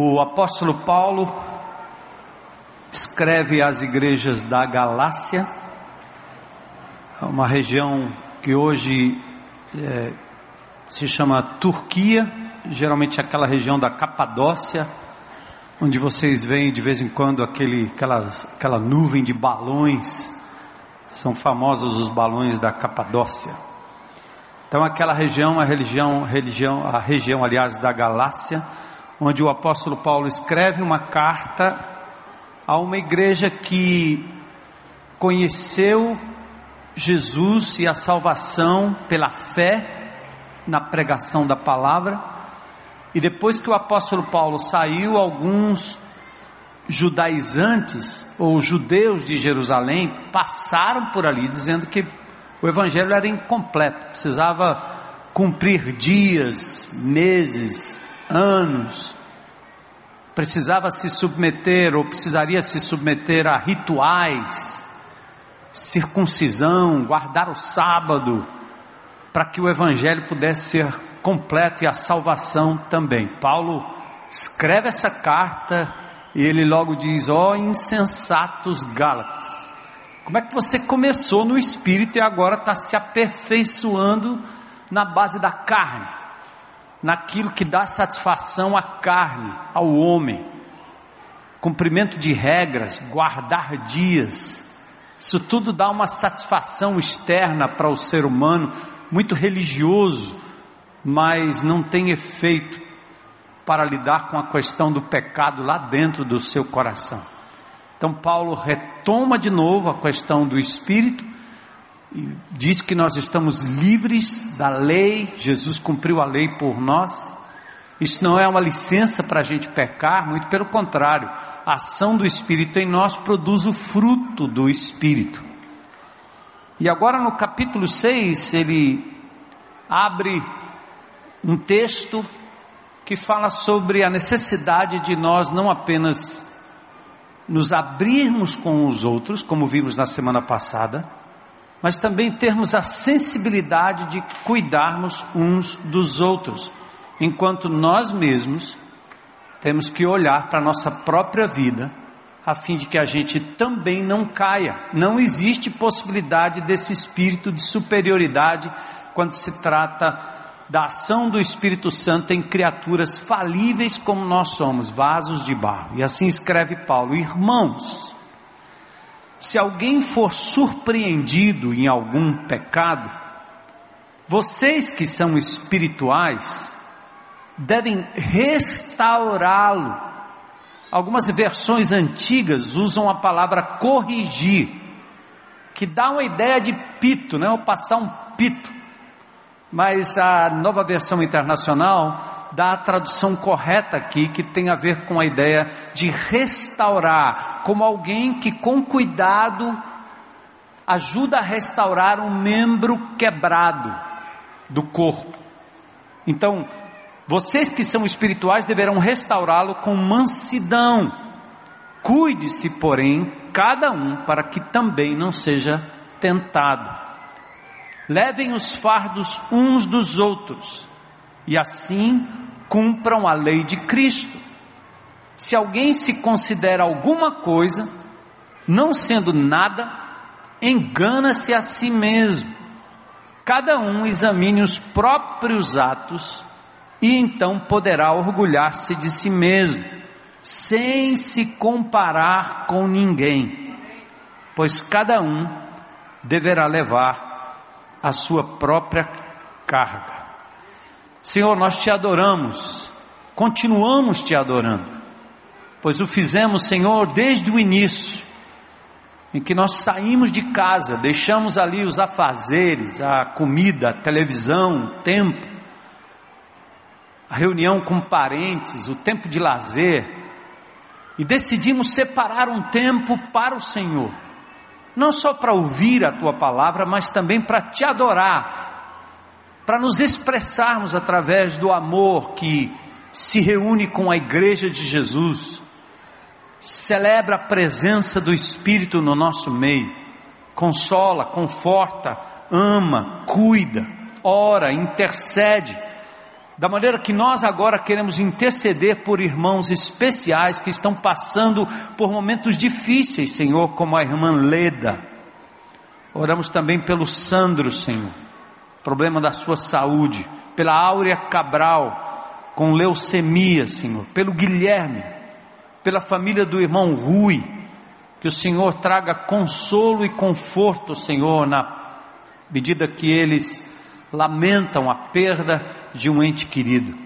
O apóstolo Paulo escreve às igrejas da Galácia, uma região que hoje é, se chama Turquia, geralmente aquela região da Capadócia, onde vocês veem de vez em quando aquele, aquela, aquela nuvem de balões, são famosos os balões da Capadócia. Então aquela região, a religião, religião, a região, aliás, da Galácia, onde o apóstolo Paulo escreve uma carta a uma igreja que conheceu Jesus e a salvação pela fé na pregação da palavra. E depois que o apóstolo Paulo saiu, alguns judaizantes ou judeus de Jerusalém passaram por ali dizendo que o evangelho era incompleto, precisava cumprir dias, meses, anos, precisava se submeter ou precisaria se submeter a rituais, circuncisão, guardar o sábado, para que o evangelho pudesse ser completo e a salvação também. Paulo escreve essa carta e ele logo diz: Ó oh, insensatos Gálatas, como é que você começou no espírito e agora está se aperfeiçoando na base da carne, naquilo que dá satisfação à carne, ao homem? Cumprimento de regras, guardar dias, isso tudo dá uma satisfação externa para o ser humano, muito religioso, mas não tem efeito para lidar com a questão do pecado lá dentro do seu coração. Então, Paulo retoma de novo a questão do espírito diz que nós estamos livres da lei, Jesus cumpriu a lei por nós. Isso não é uma licença para a gente pecar, muito pelo contrário, a ação do Espírito em nós produz o fruto do Espírito. E agora no capítulo 6, ele abre um texto que fala sobre a necessidade de nós não apenas nos abrirmos com os outros, como vimos na semana passada, mas também termos a sensibilidade de cuidarmos uns dos outros, enquanto nós mesmos temos que olhar para a nossa própria vida, a fim de que a gente também não caia. Não existe possibilidade desse espírito de superioridade quando se trata da ação do Espírito Santo em criaturas falíveis como nós somos, vasos de barro. E assim escreve Paulo: Irmãos, se alguém for surpreendido em algum pecado, vocês que são espirituais devem restaurá-lo. Algumas versões antigas usam a palavra corrigir, que dá uma ideia de pito, né? Ou passar um pito mas a nova versão internacional dá a tradução correta aqui, que tem a ver com a ideia de restaurar, como alguém que com cuidado ajuda a restaurar um membro quebrado do corpo. Então, vocês que são espirituais deverão restaurá-lo com mansidão. Cuide-se, porém, cada um para que também não seja tentado levem os fardos uns dos outros e assim cumpram a lei de Cristo. Se alguém se considera alguma coisa, não sendo nada, engana-se a si mesmo. Cada um examine os próprios atos e então poderá orgulhar-se de si mesmo, sem se comparar com ninguém, pois cada um deverá levar a sua própria carga. Senhor, nós te adoramos, continuamos te adorando, pois o fizemos, Senhor, desde o início, em que nós saímos de casa, deixamos ali os afazeres, a comida, a televisão, o tempo, a reunião com parentes, o tempo de lazer, e decidimos separar um tempo para o Senhor não só para ouvir a tua palavra, mas também para te adorar, para nos expressarmos através do amor que se reúne com a igreja de Jesus, celebra a presença do Espírito no nosso meio, consola, conforta, ama, cuida, ora, intercede, Da maneira que nós agora queremos interceder por irmãos especiais que estão passando por momentos difíceis, Senhor, como a irmã Leda. Oramos também pelo Sandro, Senhor, problema da sua saúde, pela Áurea Cabral, com leucemia, Senhor, pelo Guilherme, pela família do irmão Rui, que o Senhor traga consolo e conforto, Senhor, na medida que eles lamentam a perda de um ente querido.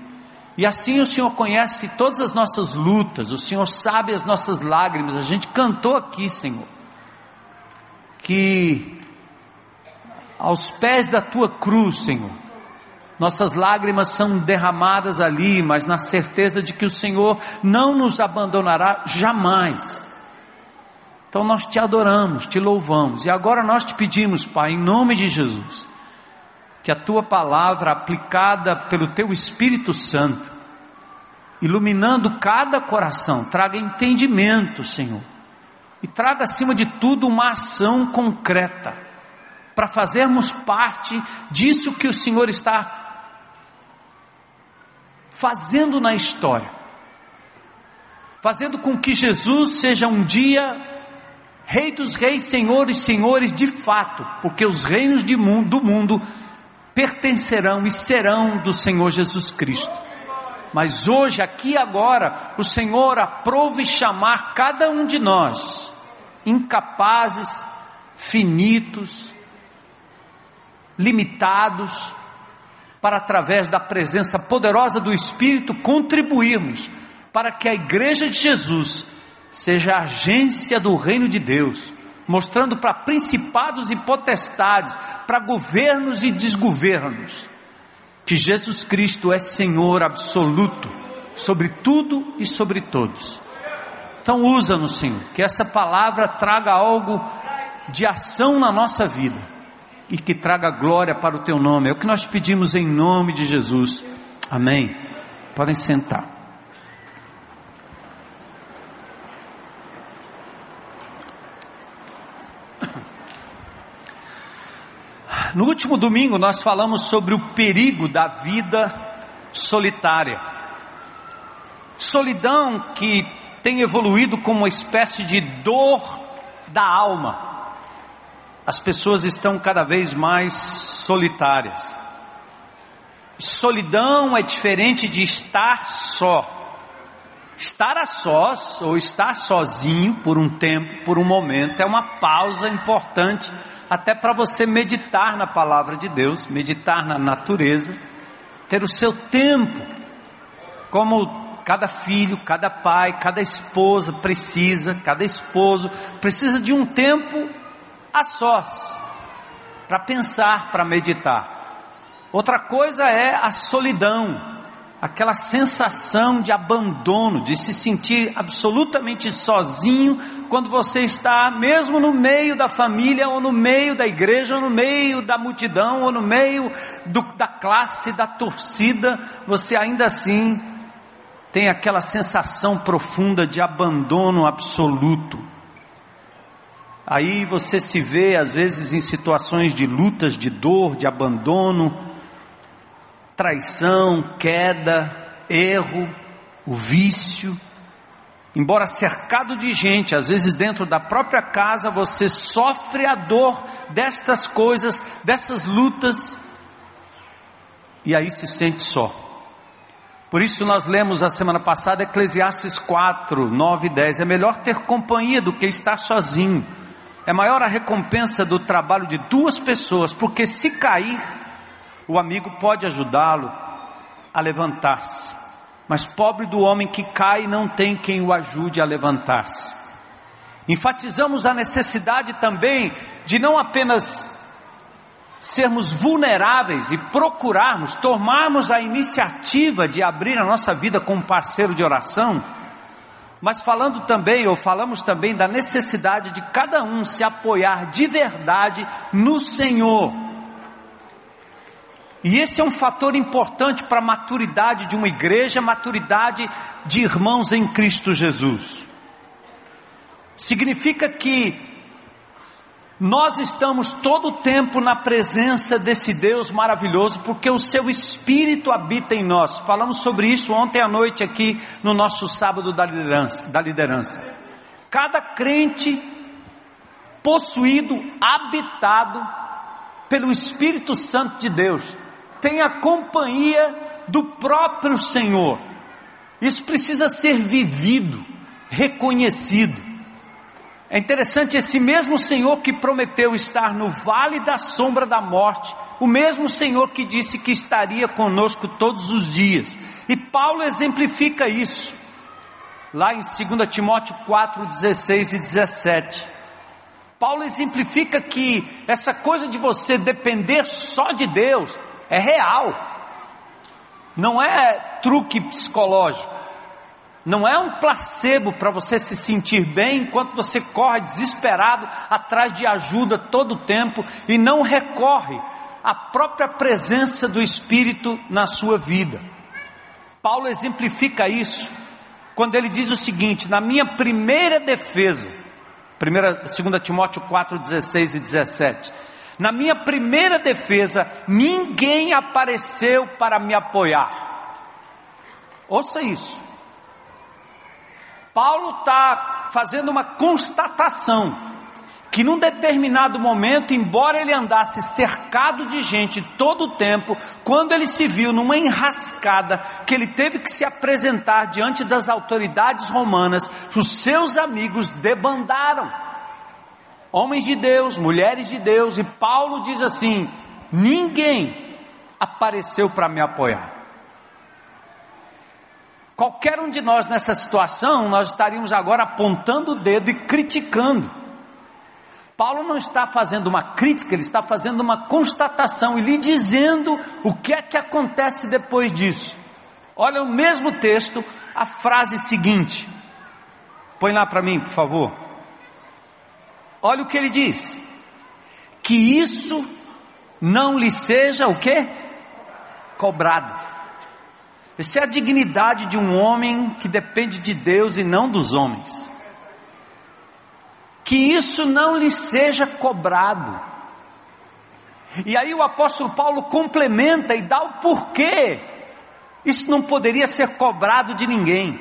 E assim o Senhor conhece todas as nossas lutas, o Senhor sabe as nossas lágrimas. A gente cantou aqui, Senhor, que aos pés da tua cruz, Senhor, nossas lágrimas são derramadas ali, mas na certeza de que o Senhor não nos abandonará jamais. Então nós te adoramos, te louvamos, e agora nós te pedimos, Pai, em nome de Jesus, que a tua palavra aplicada pelo teu Espírito Santo, iluminando cada coração, traga entendimento, Senhor, e traga acima de tudo uma ação concreta, para fazermos parte disso que o Senhor está fazendo na história, fazendo com que Jesus seja um dia Rei dos reis, senhores, senhores de fato, porque os reinos mundo, do mundo pertencerão e serão do Senhor Jesus Cristo. Mas hoje, aqui agora, o Senhor aprove chamar cada um de nós, incapazes, finitos, limitados, para através da presença poderosa do Espírito contribuirmos para que a igreja de Jesus seja agência do reino de Deus mostrando para principados e potestades, para governos e desgovernos, que Jesus Cristo é Senhor absoluto sobre tudo e sobre todos. Então usa-nos, Senhor, que essa palavra traga algo de ação na nossa vida e que traga glória para o teu nome. É o que nós pedimos em nome de Jesus. Amém. Podem sentar. No último domingo nós falamos sobre o perigo da vida solitária. Solidão que tem evoluído como uma espécie de dor da alma. As pessoas estão cada vez mais solitárias. Solidão é diferente de estar só. Estar a sós ou estar sozinho por um tempo, por um momento, é uma pausa importante até para você meditar na palavra de Deus, meditar na natureza, ter o seu tempo, como cada filho, cada pai, cada esposa precisa, cada esposo precisa de um tempo a sós, para pensar, para meditar. Outra coisa é a solidão, aquela sensação de abandono, de se sentir absolutamente sozinho quando você está mesmo no meio da família, ou no meio da igreja, ou no meio da multidão, ou no meio do, da classe, da torcida, você ainda assim tem aquela sensação profunda de abandono absoluto. Aí você se vê às vezes em situações de lutas, de dor, de abandono, traição, queda, erro, o vício. Embora cercado de gente, às vezes dentro da própria casa, você sofre a dor destas coisas, dessas lutas, e aí se sente só. Por isso nós lemos a semana passada Eclesiastes 4, 9 e 10. É melhor ter companhia do que estar sozinho. É maior a recompensa do trabalho de duas pessoas, porque se cair, o amigo pode ajudá-lo a levantar-se, mas pobre do homem que cai não tem quem o ajude a levantar-se. Enfatizamos a necessidade também de não apenas sermos vulneráveis e procurarmos, tomarmos a iniciativa de abrir a nossa vida com um parceiro de oração, mas falando também, ou falamos também da necessidade de cada um se apoiar de verdade no Senhor e esse é um fator importante para a maturidade de uma igreja, maturidade de irmãos em Cristo Jesus. Significa que Nós estamos todo o tempo na presença desse Deus maravilhoso, porque o seu Espírito habita em nós. Falamos sobre isso ontem à noite aqui no nosso sábado da liderança. Da liderança. Cada crente possuído, habitado pelo Espírito Santo de Deus, tem a companhia do próprio Senhor. Isso precisa ser vivido, reconhecido. É interessante esse mesmo Senhor que prometeu estar no vale da sombra da morte, o mesmo Senhor que disse que estaria conosco todos os dias. E Paulo exemplifica isso, lá em 2 Timóteo 4, 16 e 17. Paulo exemplifica que essa coisa de você depender só de Deus é real, não é truque psicológico. Não é um placebo para você se sentir bem enquanto você corre desesperado atrás de ajuda todo o tempo e não recorre à própria presença do Espírito na sua vida. Paulo exemplifica isso quando ele diz o seguinte: na minha primeira defesa, 2 Timóteo 4, 16 e 17. Na minha primeira defesa, ninguém apareceu para me apoiar. Ouça isso. Paulo está fazendo uma constatação que num determinado momento, embora ele andasse cercado de gente todo o tempo, quando ele se viu numa enrascada que ele teve que se apresentar diante das autoridades romanas, os seus amigos debandaram. Homens de Deus, mulheres de Deus, e Paulo diz assim: ninguém apareceu para me apoiar. Qualquer um de nós nessa situação, nós estaríamos agora apontando o dedo e criticando. Paulo não está fazendo uma crítica, ele está fazendo uma constatação e lhe dizendo o que é que acontece depois disso. Olha o mesmo texto, a frase seguinte. Põe lá para mim, por favor. Olha o que ele diz: que isso não lhe seja o que? Cobrado. Essa é a dignidade de um homem que depende de Deus e não dos homens. Que isso não lhe seja cobrado. E aí o apóstolo Paulo complementa e dá o porquê. Isso não poderia ser cobrado de ninguém.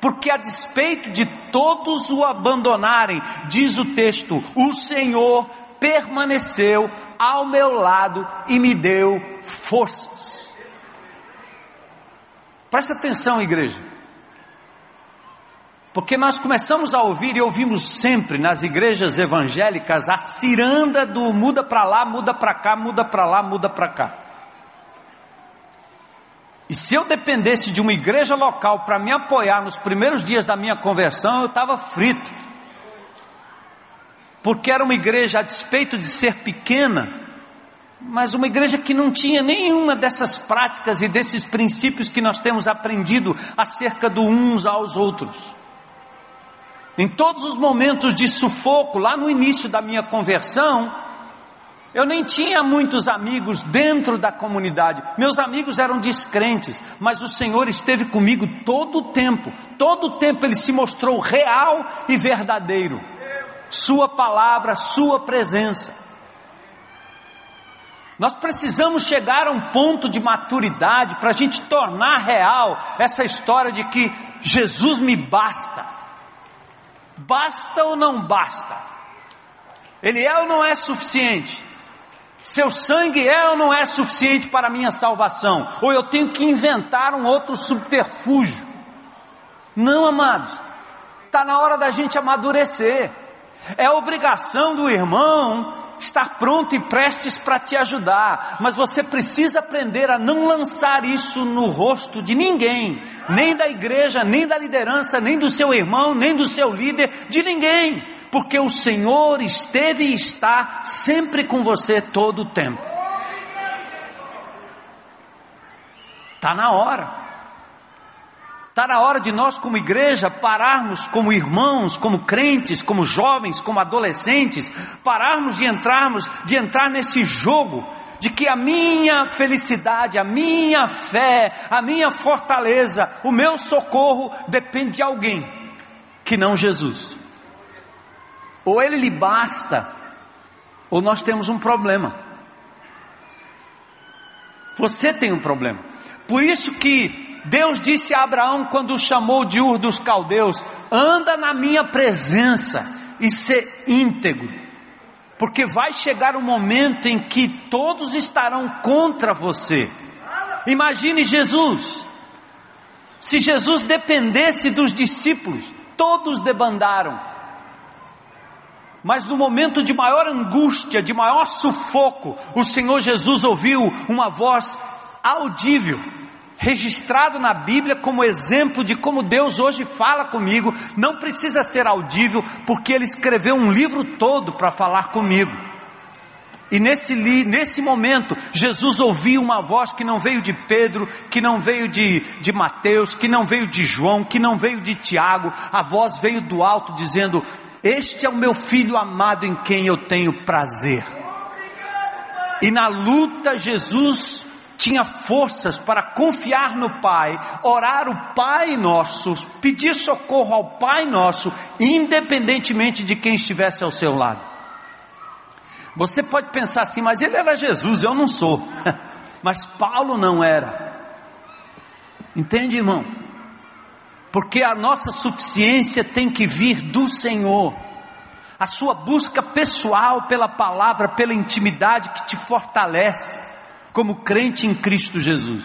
Porque a despeito de todos o abandonarem, diz o texto, o Senhor permaneceu ao meu lado e me deu forças. Presta atenção, igreja. Porque nós começamos a ouvir e ouvimos sempre nas igrejas evangélicas a ciranda do muda para lá, muda para cá, muda para lá, muda para cá. E se eu dependesse de uma igreja local para me apoiar nos primeiros dias da minha conversão, eu estava frito. Porque era uma igreja, a despeito de ser pequena, mas uma igreja que não tinha nenhuma dessas práticas e desses princípios que nós temos aprendido acerca do uns aos outros. Em todos os momentos de sufoco, lá no início da minha conversão, eu nem tinha muitos amigos dentro da comunidade. Meus amigos eram descrentes, mas o Senhor esteve comigo todo o tempo. Todo o tempo ele se mostrou real e verdadeiro. Sua palavra, sua presença. Nós precisamos chegar a um ponto de maturidade para a gente tornar real essa história de que Jesus me basta. Basta ou não basta? Ele é ou não é suficiente? Seu sangue é ou não é suficiente para a minha salvação? Ou eu tenho que inventar um outro subterfúgio? Não, amados, está na hora da gente amadurecer. É obrigação do irmão estar pronto e prestes para te ajudar, mas você precisa aprender a não lançar isso no rosto de ninguém, nem da igreja, nem da liderança, nem do seu irmão, nem do seu líder, de ninguém, porque o Senhor esteve e está sempre com você todo o tempo. Está na hora. Está na hora de nós, como igreja, pararmos como irmãos, como crentes, como jovens, como adolescentes, pararmos de entrarmos, de entrar nesse jogo de que a minha felicidade, a minha fé, a minha fortaleza, o meu socorro depende de alguém que não Jesus. Ou ele lhe basta, ou nós temos um problema. Você tem um problema. Por isso que Deus disse a Abraão quando o chamou de Ur dos Caldeus: anda na minha presença e ser íntegro, porque vai chegar um momento em que todos estarão contra você. Imagine Jesus. Se Jesus dependesse dos discípulos, todos debandaram. Mas no momento de maior angústia, de maior sufoco, o Senhor Jesus ouviu uma voz audível, registrado na Bíblia como exemplo de como Deus hoje fala comigo. Não precisa ser audível, porque Ele escreveu um livro todo para falar comigo. E nesse, nesse momento, Jesus ouviu uma voz que não veio de Pedro, que não veio de, de Mateus, que não veio de João, que não veio de Tiago, a voz veio do alto dizendo: Este é o meu filho amado em quem eu tenho prazer. E na luta, Jesus tinha forças para confiar no Pai, orar o Pai Nosso, pedir socorro ao Pai Nosso, independentemente de quem estivesse ao seu lado. Você pode pensar assim, mas ele era Jesus, eu não sou. mas Paulo não era. Entende, irmão? Porque a nossa suficiência tem que vir do Senhor. A sua busca pessoal pela palavra, pela intimidade que te fortalece como crente em Cristo Jesus.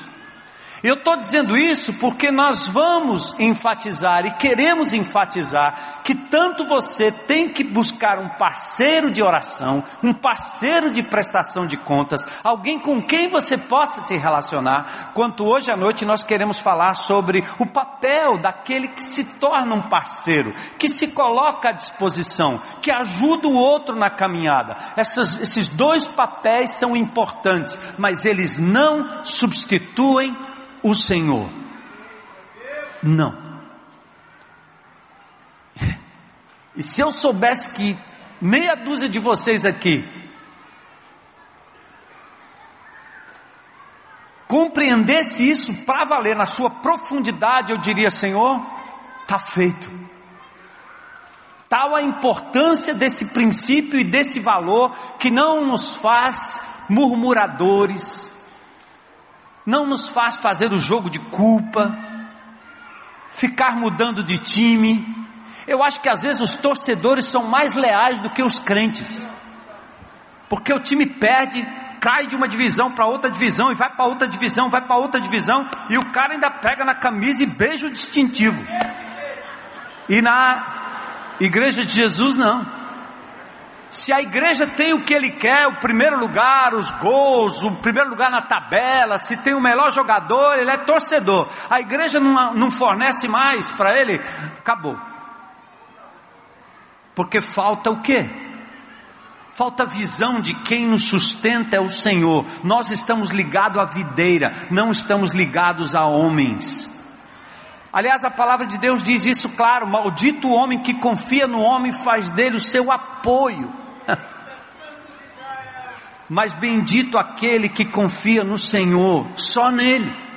Eu estou dizendo isso porque nós vamos enfatizar e queremos enfatizar que tanto você tem que buscar um parceiro de oração, um parceiro de prestação de contas, alguém com quem você possa se relacionar, quanto hoje à noite nós queremos falar sobre o papel daquele que se torna um parceiro, que se coloca à disposição, que ajuda o outro na caminhada. Essas, esses dois papéis são importantes, mas eles não substituem o Senhor. Não. E se eu soubesse que meia dúzia de vocês aqui compreendesse isso para valer na sua profundidade, eu diria: Senhor, está feito. Tal a importância desse princípio e desse valor que não nos faz murmuradores, não nos faz fazer o jogo de culpa, ficar mudando de time. Eu acho que às vezes os torcedores são mais leais do que os crentes, porque o time perde, cai de uma divisão para outra divisão, e vai para outra divisão, vai para outra divisão, e o cara ainda pega na camisa e beija o distintivo. E na igreja de Jesus, não. Se a igreja tem o que ele quer, o primeiro lugar, os gols, o primeiro lugar na tabela, se tem o melhor jogador, ele é torcedor. A igreja não, não fornece mais para ele, acabou. Porque falta o quê? Falta visão de quem nos sustenta é o Senhor. Nós estamos ligados à videira, não estamos ligados a homens. Aliás, a palavra de Deus diz isso claro: maldito o homem que confia no homem faz dele o seu apoio. Mas bendito aquele que confia no Senhor, só nele.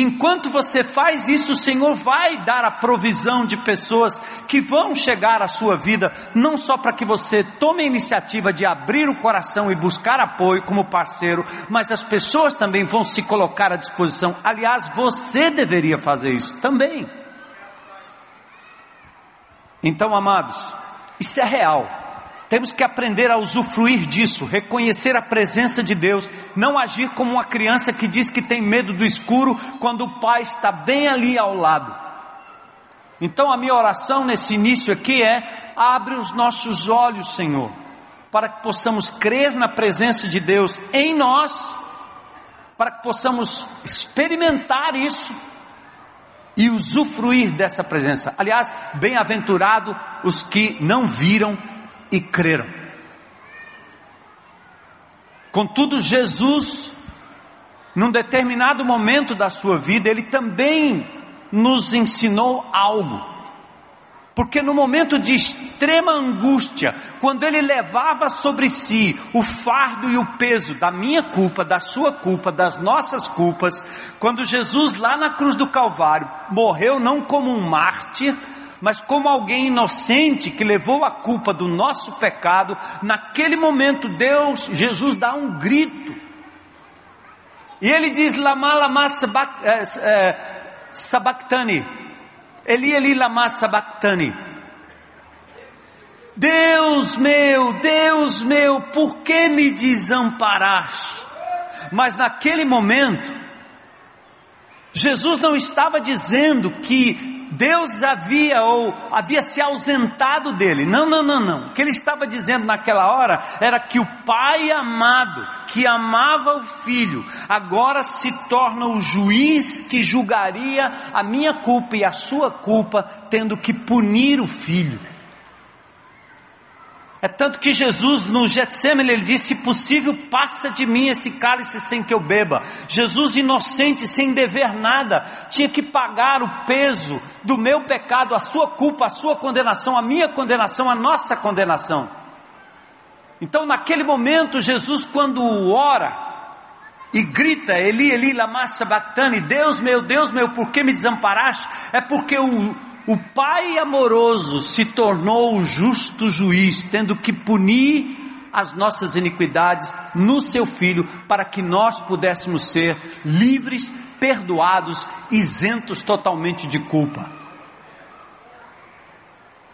Enquanto você faz isso, o Senhor vai dar a provisão de pessoas que vão chegar à sua vida, não só para que você tome a iniciativa de abrir o coração e buscar apoio como parceiro, mas as pessoas também vão se colocar à disposição. Aliás, você deveria fazer isso também. Então, amados, isso é real. Temos que aprender a usufruir disso, reconhecer a presença de Deus, não agir como uma criança que diz que tem medo do escuro quando o pai está bem ali ao lado. Então a minha oração nesse início aqui é: abre os nossos olhos, Senhor, para que possamos crer na presença de Deus em nós, para que possamos experimentar isso e usufruir dessa presença. Aliás, bem-aventurado os que não viram e creram. Contudo, Jesus, num determinado momento da sua vida, ele também nos ensinou algo. Porque no momento de extrema angústia, quando ele levava sobre si o fardo e o peso da minha culpa, da sua culpa, das nossas culpas, quando Jesus lá na cruz do Calvário morreu não como um mártir, mas como alguém inocente que levou a culpa do nosso pecado, naquele momento Deus, Jesus dá um grito. E ele diz: Lama lama eh, eh, sabactani. Eli Eli lama sabactani. Deus meu, Deus meu, por que me desamparaste? Mas naquele momento, Jesus não estava dizendo que Deus havia ou havia se ausentado dele. Não, não, não, não. O que ele estava dizendo naquela hora era que o pai amado, que amava o filho, agora se torna o juiz que julgaria a minha culpa e a sua culpa, tendo que punir o filho. É tanto que Jesus no Getsemane ele disse: se possível, passa de mim esse cálice sem que eu beba. Jesus inocente, sem dever nada, tinha que pagar o peso do meu pecado, a sua culpa, a sua condenação, a minha condenação, a nossa condenação. Então, naquele momento, Jesus, quando ora e grita: Eli, Eli, lama sabachthani, Deus meu, Deus meu, por que me desamparaste? É porque o o Pai amoroso se tornou o justo juiz, tendo que punir as nossas iniquidades no seu Filho, para que nós pudéssemos ser livres, perdoados, isentos totalmente de culpa.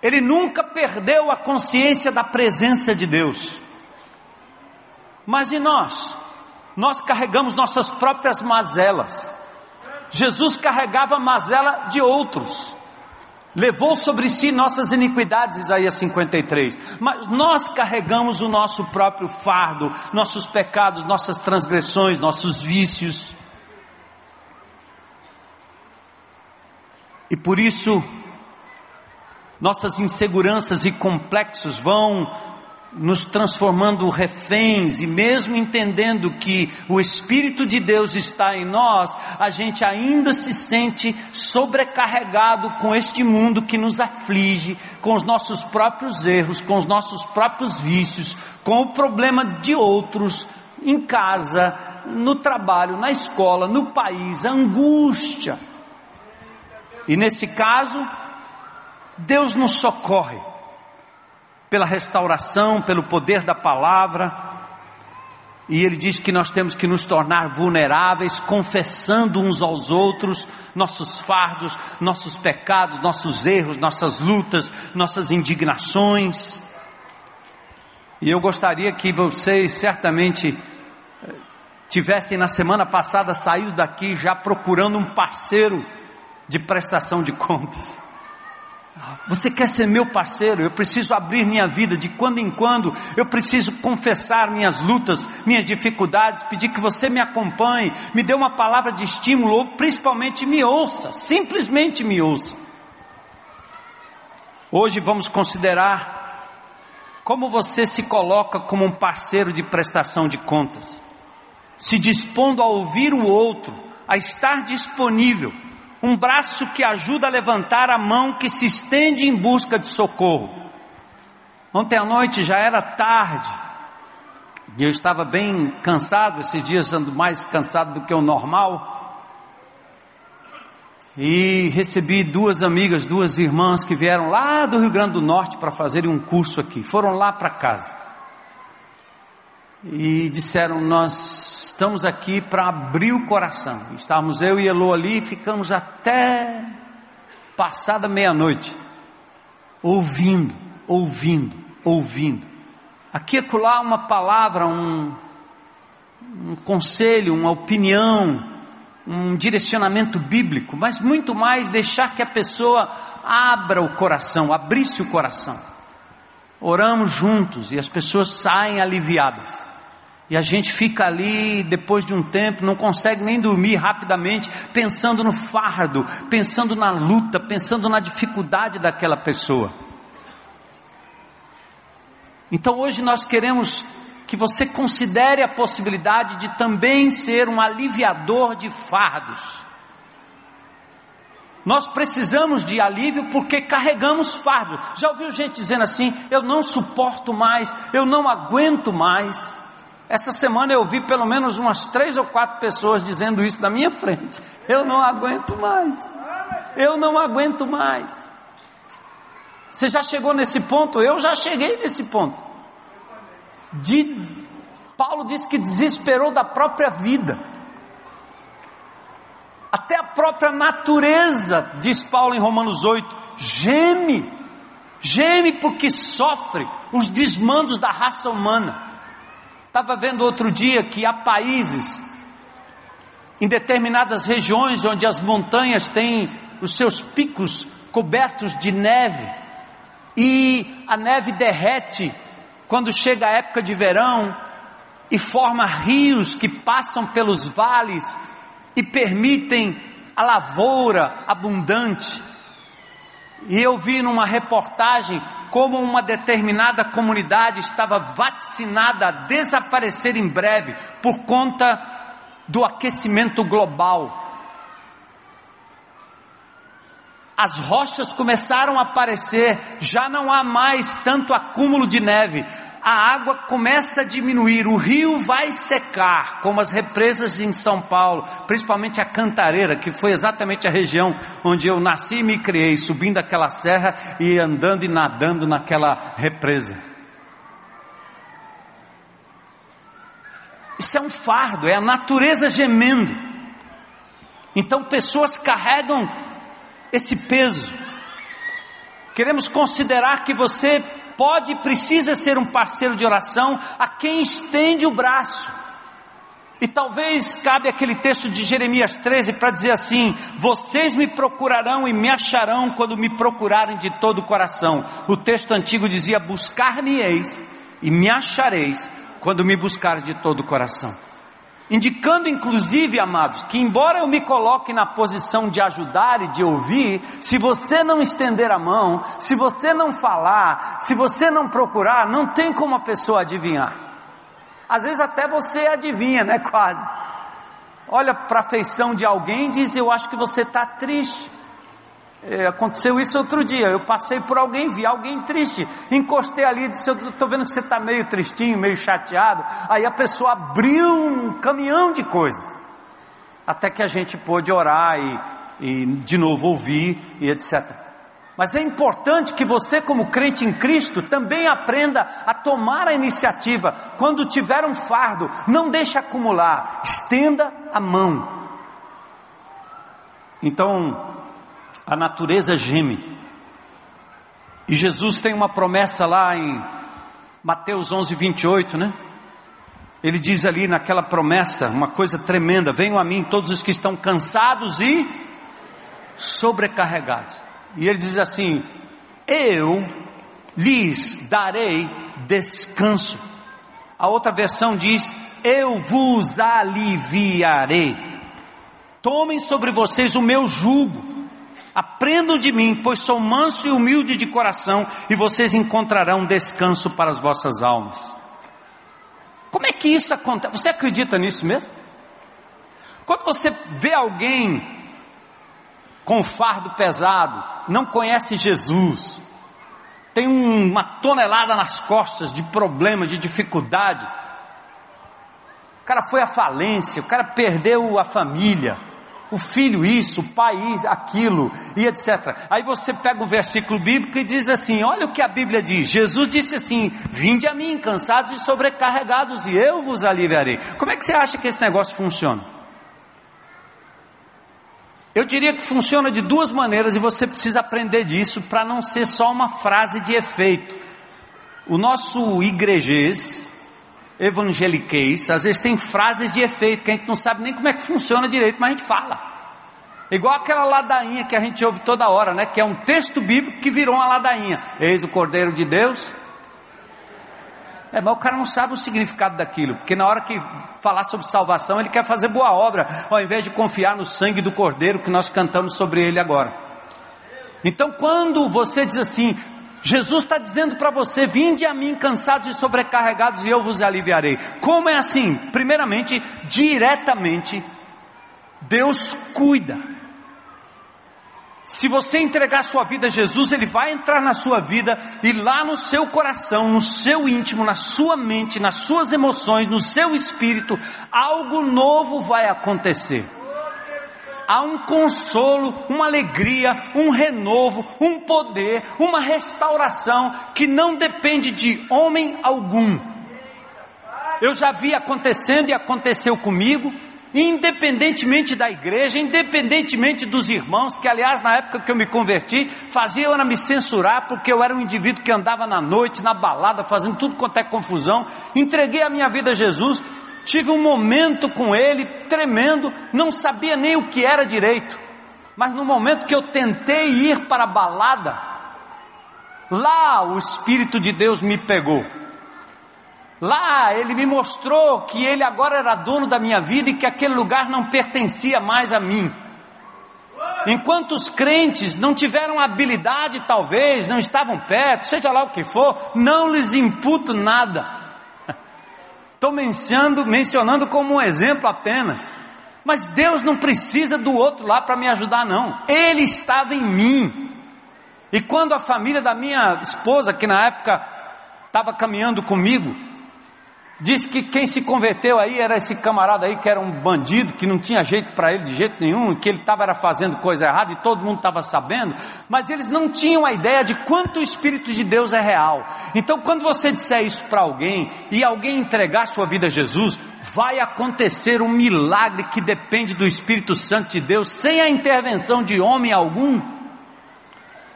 Ele nunca perdeu a consciência da presença de Deus. Mas e nós? Nós carregamos nossas próprias mazelas. Jesus carregava a mazela de outros levou sobre si nossas iniquidades, Isaías 53. Mas nós carregamos o nosso próprio fardo, nossos pecados, nossas transgressões, nossos vícios. E por isso, nossas inseguranças e complexos vão nos transformando reféns, e mesmo entendendo que o Espírito de Deus está em nós, a gente ainda se sente sobrecarregado com este mundo que nos aflige, com os nossos próprios erros, com os nossos próprios vícios, com o problema de outros, em casa, no trabalho, na escola, no país, a angústia. E nesse caso, Deus nos socorre pela restauração, pelo poder da palavra. E ele diz que nós temos que nos tornar vulneráveis, confessando uns aos outros nossos fardos, nossos pecados, nossos erros, nossas lutas, nossas indignações. E eu gostaria que vocês certamente eh, tivessem na semana passada saído daqui já procurando um parceiro de prestação de contas. Você quer ser meu parceiro? Eu preciso abrir minha vida de quando em quando. Eu preciso confessar minhas lutas, minhas dificuldades, pedir que você me acompanhe, me dê uma palavra de estímulo ou principalmente me ouça, simplesmente me ouça. Hoje vamos considerar como você se coloca como um parceiro de prestação de contas, se dispondo a ouvir o outro, a estar disponível um braço que ajuda a levantar a mão que se estende em busca de socorro. Ontem à noite já era tarde, e eu estava bem cansado, esses dias ando mais cansado do que o normal. E recebi duas amigas, duas irmãs que vieram lá do Rio Grande do Norte para fazerem um curso aqui. Foram lá para casa. E disseram: Nós estamos aqui para abrir o coração. Estávamos eu e Elo ali e ficamos até passada meia-noite, ouvindo, ouvindo, ouvindo. Aqui e lá uma palavra, um, um conselho, uma opinião, um direcionamento bíblico, mas muito mais deixar que a pessoa abra o coração, abrisse o coração. Oramos juntos e as pessoas saem aliviadas. E a gente fica ali, depois de um tempo, não consegue nem dormir rapidamente, pensando no fardo, pensando na luta, pensando na dificuldade daquela pessoa. Então hoje nós queremos que você considere a possibilidade de também ser um aliviador de fardos. Nós precisamos de alívio porque carregamos fardo. Já ouviu gente dizendo assim: eu não suporto mais, eu não aguento mais. Essa semana eu vi pelo menos umas três ou quatro pessoas dizendo isso na minha frente. Eu não aguento mais. Eu não aguento mais. Você já chegou nesse ponto? Eu já cheguei nesse ponto. De, Paulo diz que desesperou da própria vida. Até a própria natureza, diz Paulo em Romanos 8, geme, geme porque sofre os desmandos da raça humana. Estava vendo outro dia que há países, em determinadas regiões onde as montanhas têm os seus picos cobertos de neve, e a neve derrete quando chega a época de verão e forma rios que passam pelos vales e permitem a lavoura abundante. E eu vi numa reportagem como uma determinada comunidade estava vacinada a desaparecer em breve por conta do aquecimento global. as rochas começaram a aparecer, já não há mais tanto acúmulo de neve, a água começa a diminuir, o rio vai secar, como as represas em São Paulo, principalmente a Cantareira, que foi exatamente a região onde eu nasci e me criei, subindo aquela serra e andando e nadando naquela represa. Isso é um fardo, é a natureza gemendo. Então pessoas carregam esse peso. Queremos considerar que você pode e precisa ser um parceiro de oração a quem estende o braço. E talvez cabe aquele texto de Jeremias 13 para dizer assim: Vocês me procurarão e me acharão quando me procurarem de todo o coração. O texto antigo dizia: Buscar-me-eis e me achareis quando me buscar de todo o coração. Indicando, inclusive, amados, que embora eu me coloque na posição de ajudar e de ouvir, se você não estender a mão, se você não falar, se você não procurar, não tem como a pessoa adivinhar. Às vezes até você adivinha, né? Quase. Olha para a feição de alguém e diz: Eu acho que você está triste. É, aconteceu isso outro dia. Eu passei por alguém, vi alguém triste, encostei ali e disse: Eu estou vendo que você está meio tristinho, meio chateado. Aí a pessoa abriu um caminhão de coisas, até que a gente pôde orar e, e de novo ouvir e etc. Mas é importante que você, como crente em Cristo, também aprenda a tomar a iniciativa. Quando tiver um fardo, não deixe acumular, estenda a mão. Então, a natureza geme. E Jesus tem uma promessa lá em Mateus 11, 28, né? Ele diz ali naquela promessa uma coisa tremenda: Venham a mim todos os que estão cansados e sobrecarregados. E ele diz assim: Eu lhes darei descanso. A outra versão diz: Eu vos aliviarei. Tomem sobre vocês o meu jugo Aprendam de mim, pois sou manso e humilde de coração, e vocês encontrarão descanso para as vossas almas. Como é que isso acontece? Você acredita nisso mesmo? Quando você vê alguém com fardo pesado, não conhece Jesus, tem uma tonelada nas costas de problemas, de dificuldade, o cara foi à falência, o cara perdeu a família, o filho isso, o pai aquilo, e etc. Aí você pega o versículo bíblico e diz assim: olha o que a Bíblia diz. Jesus disse assim: Vinde a mim, cansados e sobrecarregados, e eu vos aliviarei. Como é que você acha que esse negócio funciona? Eu diria que funciona de duas maneiras e você precisa aprender disso para não ser só uma frase de efeito. O nosso igrejês, evangeliquez, às vezes tem frases de efeito que a gente não sabe nem como é que funciona direito, mas a gente fala. Igual aquela ladainha que a gente ouve toda hora, né? Que é um texto bíblico que virou uma ladainha. Eis o Cordeiro de Deus. É, mas o cara não sabe o significado daquilo, porque na hora que falar sobre salvação, ele quer fazer boa obra, ao invés de confiar no sangue do Cordeiro que nós cantamos sobre ele agora. Então, quando você diz assim, Jesus está dizendo para você: vinde a mim cansados e sobrecarregados, e eu vos aliviarei. Como é assim? Primeiramente, diretamente, Deus cuida. Se você entregar sua vida a Jesus, Ele vai entrar na sua vida e lá no seu coração, no seu íntimo, na sua mente, nas suas emoções, no seu espírito, algo novo vai acontecer. Há um consolo, uma alegria, um renovo, um poder, uma restauração que não depende de homem algum. Eu já vi acontecendo e aconteceu comigo, independentemente da igreja, independentemente dos irmãos, que aliás na época que eu me converti, faziam era me censurar porque eu era um indivíduo que andava na noite, na balada, fazendo tudo quanto é confusão. Entreguei a minha vida a Jesus Tive um momento com ele tremendo, não sabia nem o que era direito. Mas no momento que eu tentei ir para a balada, lá o Espírito de Deus me pegou. Lá ele me mostrou que ele agora era dono da minha vida e que aquele lugar não pertencia mais a mim. Enquanto os crentes não tiveram habilidade, talvez, não estavam perto, seja lá o que for, não lhes imputo nada. Estou mencionando, mencionando como um exemplo apenas. Mas Deus não precisa do outro lá para me ajudar, não. Ele estava em mim. E quando a família da minha esposa, que na época estava caminhando comigo, Disse que quem se converteu aí era esse camarada aí que era um bandido, que não tinha jeito para ele de jeito nenhum, que ele estava fazendo coisa errada e todo mundo estava sabendo, mas eles não tinham a ideia de quanto o Espírito de Deus é real. Então, quando você disser isso para alguém e alguém entregar sua vida a Jesus, vai acontecer um milagre que depende do Espírito Santo de Deus, sem a intervenção de homem algum.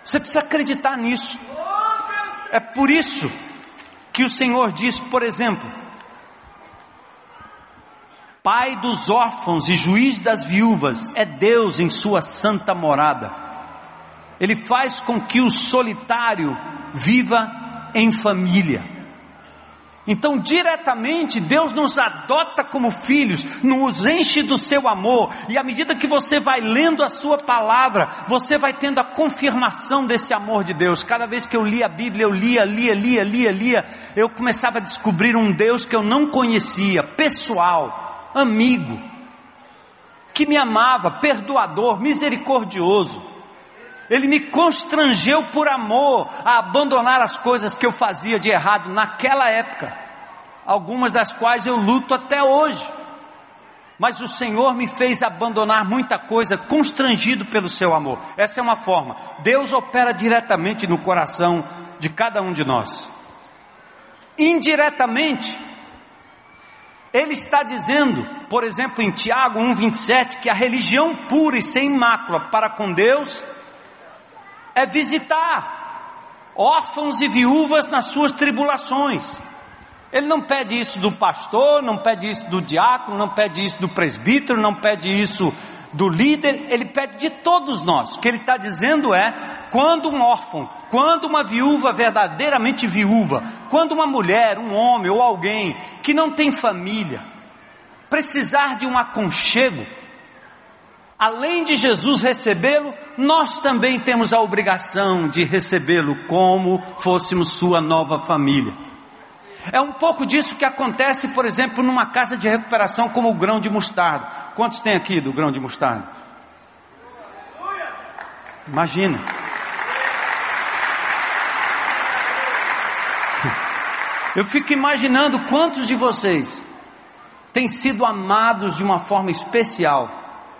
Você precisa acreditar nisso. É por isso que o Senhor diz, por exemplo, Pai dos órfãos e juiz das viúvas, é Deus em sua santa morada. Ele faz com que o solitário viva em família. Então, diretamente, Deus nos adota como filhos, nos enche do seu amor, e à medida que você vai lendo a sua palavra, você vai tendo a confirmação desse amor de Deus. Cada vez que eu lia a Bíblia, eu lia, lia, lia, lia, lia, eu começava a descobrir um Deus que eu não conhecia, pessoal amigo, que me amava, perdoador, misericordioso. Ele me constrangeu por amor a abandonar as coisas que eu fazia de errado naquela época, algumas das quais eu luto até hoje. Mas o Senhor me fez abandonar muita coisa, constrangido pelo seu amor. Essa é uma forma. Deus opera diretamente no coração de cada um de nós. Indiretamente, ele está dizendo, por exemplo, em Tiago 1,27, que a religião pura e sem mácula para com Deus é visitar órfãos e viúvas nas suas tribulações. Ele não pede isso do pastor, não pede isso do diácono, não pede isso do presbítero, não pede isso do líder, ele pede de todos nós. O que ele está dizendo é: quando um órfão, quando uma viúva verdadeiramente viúva, quando uma mulher, um homem ou alguém que não tem família, precisar de um aconchego, além de Jesus recebê-lo, nós também temos a obrigação de recebê-lo como fôssemos sua nova família. É um pouco disso que acontece, por exemplo, numa casa de recuperação como o grão de mostarda. Quantos tem aqui do grão de mostarda? Imagina. Eu fico imaginando quantos de vocês têm sido amados de uma forma especial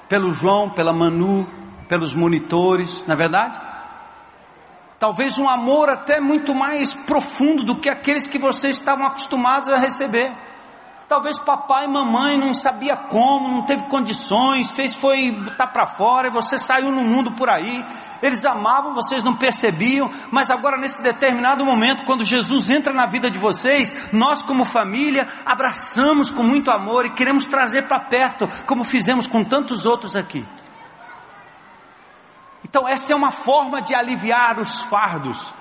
pelo João, pela Manu, pelos monitores, na é verdade? Talvez um amor até muito mais profundo do que aqueles que vocês estavam acostumados a receber. Talvez papai e mamãe não sabia como, não teve condições, fez foi botar para fora e você saiu no mundo por aí. Eles amavam, vocês não percebiam, mas agora nesse determinado momento, quando Jesus entra na vida de vocês, nós como família abraçamos com muito amor e queremos trazer para perto, como fizemos com tantos outros aqui. Então, esta é uma forma de aliviar os fardos.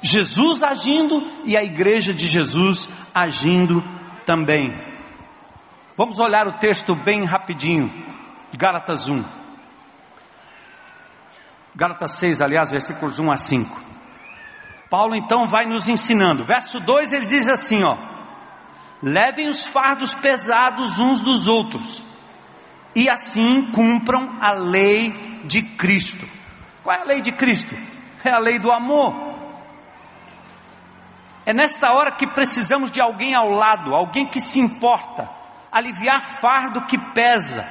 Jesus agindo e a igreja de Jesus agindo também. Vamos olhar o texto bem rapidinho, Gálatas 1. Gálatas 6, aliás, versículos 1 a 5. Paulo então vai nos ensinando. Verso 2 ele diz assim, ó: Levem os fardos pesados uns dos outros, e assim cumpram a lei de Cristo. Qual é a lei de Cristo? É a lei do amor. É nesta hora que precisamos de alguém ao lado, alguém que se importa, aliviar fardo que pesa.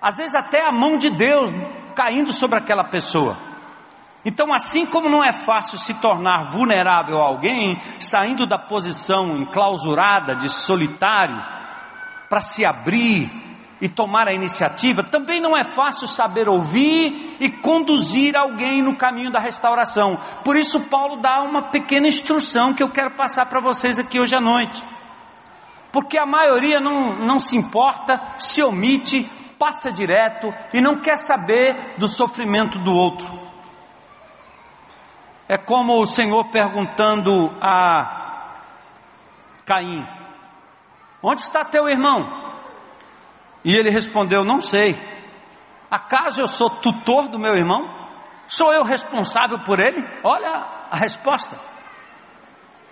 às vezes até a mão de Deus caindo sobre aquela pessoa. Então, assim como não é fácil se tornar vulnerável a alguém, saindo da posição enclausurada de solitário, para se abrir e tomar a iniciativa, também não é fácil saber ouvir e conduzir alguém no caminho da restauração. Por isso, Paulo dá uma pequena instrução que eu quero passar para vocês aqui hoje à noite. Porque a maioria não, não se importa, se omite, passa direto e não quer saber do sofrimento do outro. É como o Senhor perguntando a Caim: Onde está teu irmão? E ele respondeu: Não sei. Acaso eu sou tutor do meu irmão? Sou eu responsável por ele? Olha a resposta.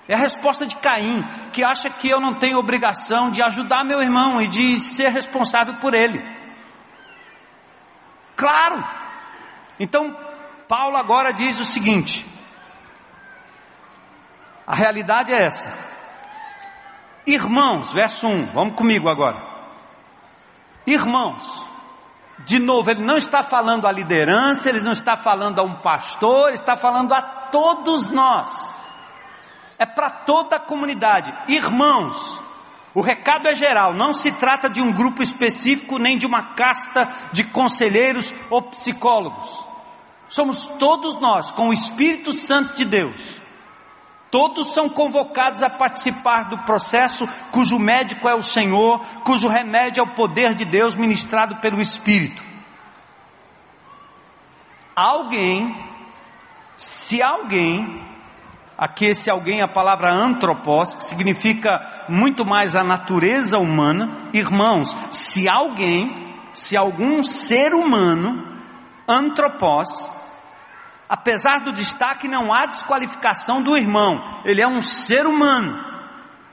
É a resposta de Caim, que acha que eu não tenho obrigação de ajudar meu irmão e de ser responsável por ele. Claro! Então, Paulo agora diz o seguinte: a realidade é essa. Irmãos, verso 1, vamos comigo agora. Irmãos, de novo, ele não está falando à liderança, ele não está falando a um pastor, ele está falando a todos nós. É para toda a comunidade. Irmãos, o recado é geral, não se trata de um grupo específico nem de uma casta de conselheiros ou psicólogos. Somos todos nós, com o Espírito Santo de Deus, Todos são convocados a participar do processo cujo médico é o Senhor, cujo remédio é o poder de Deus ministrado pelo Espírito. Alguém, se alguém, aqui esse alguém, a palavra antropos, que significa muito mais a natureza humana, irmãos, se alguém, se algum ser humano, antropos, apesar do destaque, não há desqualificação do irmão. Ele é um ser humano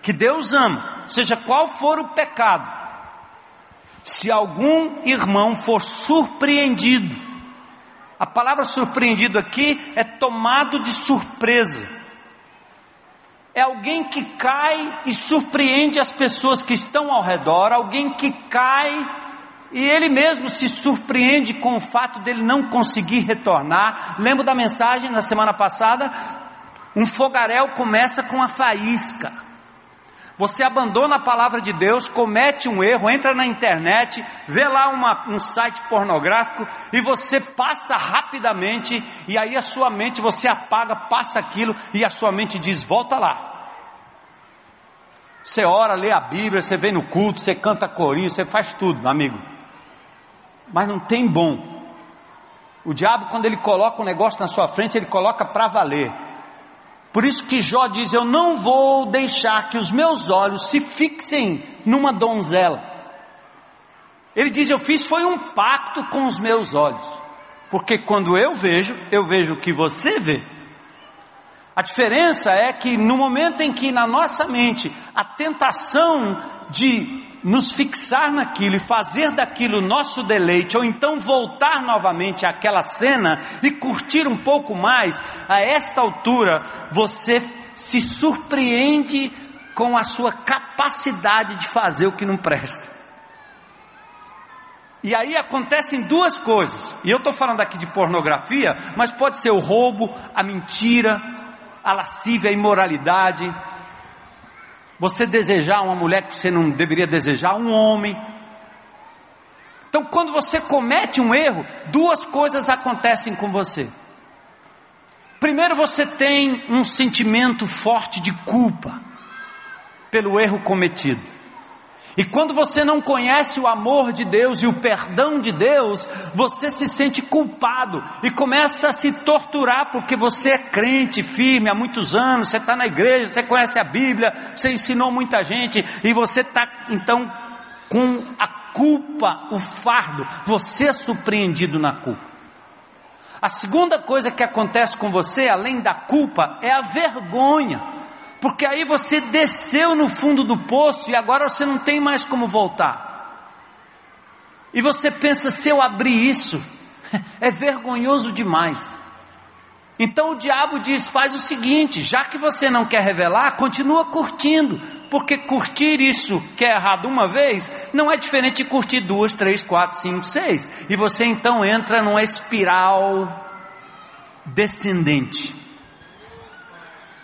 que Deus ama, seja qual for o pecado. Se algum irmão for surpreendido, a palavra surpreendido aqui é tomado de surpresa. É alguém que cai e surpreende as pessoas que estão ao redor, alguém que cai e ele mesmo se surpreende com o fato dele não conseguir retornar. Lembro da mensagem na semana passada? Um fogaréu começa com a faísca. Você abandona a palavra de Deus, comete um erro, entra na internet, vê lá uma, um site pornográfico e você passa rapidamente, e aí a sua mente, você apaga, passa aquilo e a sua mente diz: volta lá. Você ora, lê a Bíblia, você vem no culto, você canta corinho, você faz tudo, amigo mas não tem bom. O diabo, quando ele coloca um negócio na sua frente, ele coloca para valer. Por isso que Jó diz: Eu não vou deixar que os meus olhos se fixem numa donzela. Ele diz: Eu fiz foi um pacto com os meus olhos, porque quando eu vejo, eu vejo o que você vê. A diferença é que no momento em que na nossa mente a tentação de nos fixar naquilo e fazer daquilo nosso deleite, ou então voltar novamente àquela cena e curtir um pouco mais, a esta altura você se surpreende com a sua capacidade de fazer o que não presta. E aí acontecem duas coisas, e eu estou falando aqui de pornografia, mas pode ser o roubo, a mentira, a lascívia, a imoralidade, você desejar uma mulher que você não deveria desejar, um homem. Então, quando você comete um erro, duas coisas acontecem com você. Primeiro, você tem um sentimento forte de culpa pelo erro cometido. E quando você não conhece o amor de Deus e o perdão de Deus, você se sente culpado e começa a se torturar porque você é crente firme há muitos anos, você está na igreja, você conhece a Bíblia, você ensinou muita gente e você está então com a culpa, o fardo, você é surpreendido na culpa. A segunda coisa que acontece com você, além da culpa, é a vergonha porque aí você desceu no fundo do poço e agora você não tem mais como voltar. E você pensa: se eu abrir isso, é vergonhoso demais. Então o diabo diz: faz o seguinte, já que você não quer revelar, continua curtindo, porque curtir isso que é errado uma vez não é diferente de curtir duas, três, quatro, cinco, seis. E você então entra numa espiral descendente.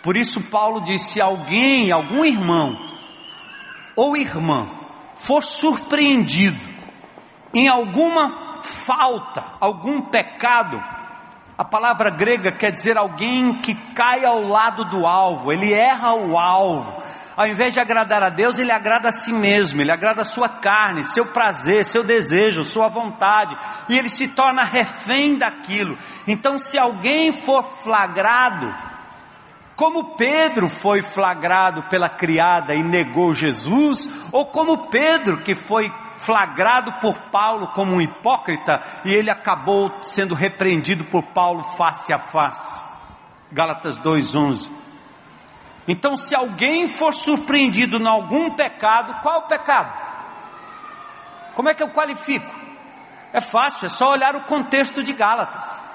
Por isso Paulo diz: se alguém, algum irmão ou irmã for surpreendido em alguma falta, algum pecado, a palavra grega quer dizer alguém que cai ao lado do alvo, ele erra o alvo. Ao invés de agradar a Deus, ele agrada a si mesmo, ele agrada a sua carne, seu prazer, seu desejo, sua vontade, e ele se torna refém daquilo. Então, se alguém for flagrado, como Pedro foi flagrado pela criada e negou Jesus, ou como Pedro que foi flagrado por Paulo como um hipócrita e ele acabou sendo repreendido por Paulo face a face. Gálatas 2:11. Então, se alguém for surpreendido em algum pecado, qual o pecado? Como é que eu qualifico? É fácil, é só olhar o contexto de Gálatas.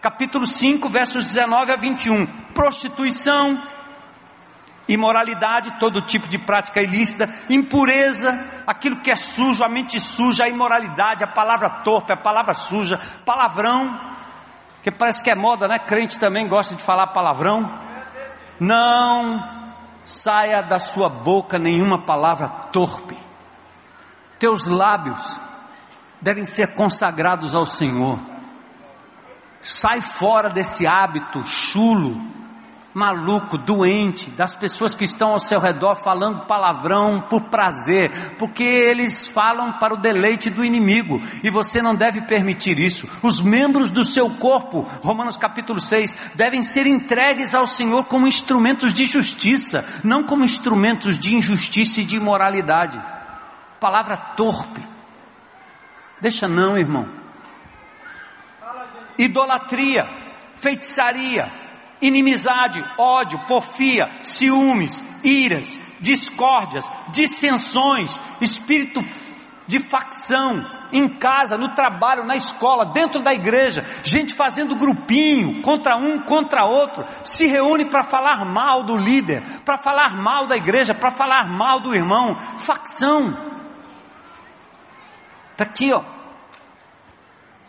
Capítulo 5, versos 19 a 21. Prostituição, imoralidade, todo tipo de prática ilícita, impureza, aquilo que é sujo, a mente suja, a imoralidade, a palavra torpe, a palavra suja, palavrão, que parece que é moda, né? Crente também gosta de falar palavrão. Não saia da sua boca nenhuma palavra torpe. Teus lábios devem ser consagrados ao Senhor. Sai fora desse hábito chulo maluco, doente, das pessoas que estão ao seu redor falando palavrão por prazer, porque eles falam para o deleite do inimigo, e você não deve permitir isso. Os membros do seu corpo, Romanos capítulo 6, devem ser entregues ao Senhor como instrumentos de justiça, não como instrumentos de injustiça e de imoralidade. Palavra torpe. Deixa não, irmão. Idolatria, feitiçaria, inimizade, ódio, porfia, ciúmes, iras, discórdias, dissensões, espírito de facção, em casa, no trabalho, na escola, dentro da igreja, gente fazendo grupinho, contra um, contra outro, se reúne para falar mal do líder, para falar mal da igreja, para falar mal do irmão, facção. Está aqui, ó.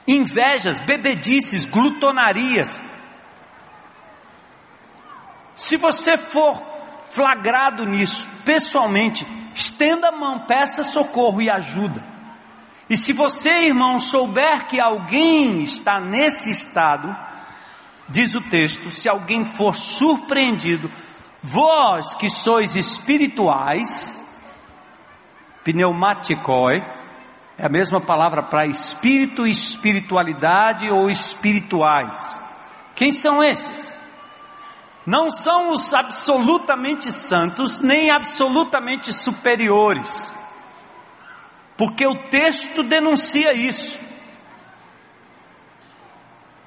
Invejas, bebedices, glutonarias, se você for flagrado nisso, pessoalmente, estenda a mão, peça socorro e ajuda. E se você, irmão, souber que alguém está nesse estado, diz o texto, se alguém for surpreendido, vós que sois espirituais, pneumaticoi, é a mesma palavra para espírito, espiritualidade ou espirituais. Quem são esses? não são os absolutamente santos, nem absolutamente superiores, porque o texto denuncia isso.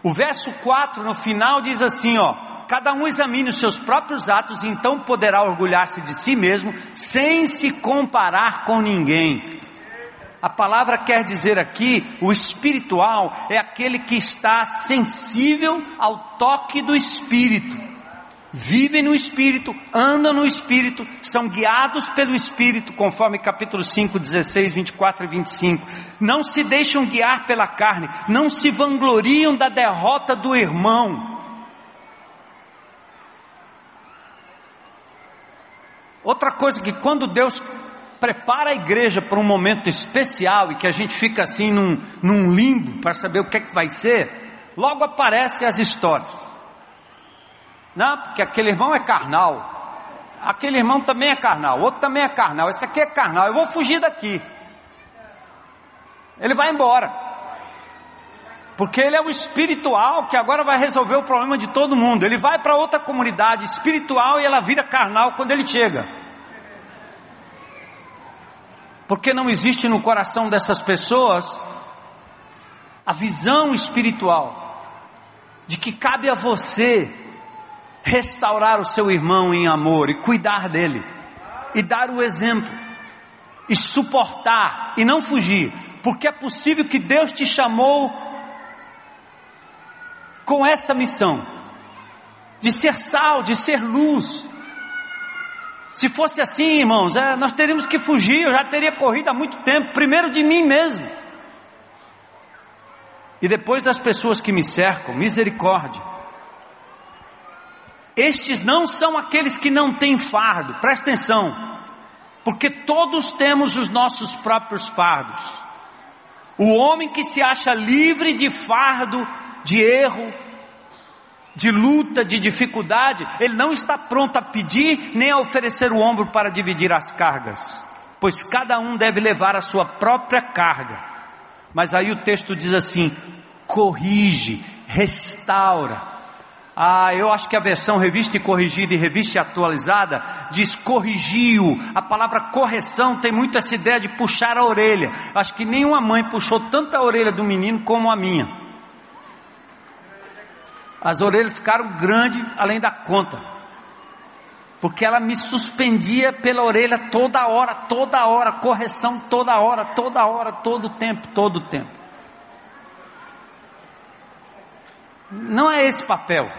O verso 4 no final diz assim: ó, cada um examine os seus próprios atos, então poderá orgulhar-se de si mesmo, sem se comparar com ninguém. A palavra quer dizer aqui, o espiritual é aquele que está sensível ao toque do Espírito vivem no Espírito, andam no Espírito, são guiados pelo Espírito, conforme capítulo 5, 16, 24 e 25. Não se deixam guiar pela carne, não se vangloriam da derrota do irmão. Outra coisa que quando Deus prepara a igreja para um momento especial e que a gente fica assim num, num limbo para saber o que é que vai ser, logo aparecem as histórias. Não, porque aquele irmão é carnal. Aquele irmão também é carnal, outro também é carnal. Esse aqui é carnal. Eu vou fugir daqui. Ele vai embora. Porque ele é o espiritual que agora vai resolver o problema de todo mundo. Ele vai para outra comunidade espiritual e ela vira carnal quando ele chega. Porque não existe no coração dessas pessoas a visão espiritual de que cabe a você restaurar o seu irmão em amor e cuidar dele, e dar o exemplo, e suportar, e não fugir, porque é possível que Deus te chamou com essa missão, de ser sal, de ser luz. Se fosse assim, irmãos, é, nós teríamos que fugir, eu já teria corrido há muito tempo, primeiro de mim mesmo. E depois das pessoas que me cercam, misericórdia. Estes não são aqueles que não têm fardo, presta atenção, porque todos temos os nossos próprios fardos. O homem que se acha livre de fardo, de erro, de luta, de dificuldade, ele não está pronto a pedir nem a oferecer o ombro para dividir as cargas, pois cada um deve levar a sua própria carga. Mas aí o texto diz assim: corrige, restaura. Ah, eu acho que a versão revista e corrigida e revista atualizada diz corrigiu. A palavra correção tem muito essa ideia de puxar a orelha. Acho que nenhuma mãe puxou tanta a orelha do menino como a minha. As orelhas ficaram grandes além da conta. Porque ela me suspendia pela orelha toda hora, toda hora, correção toda hora, toda hora, todo o tempo, todo o tempo. Não é esse papel.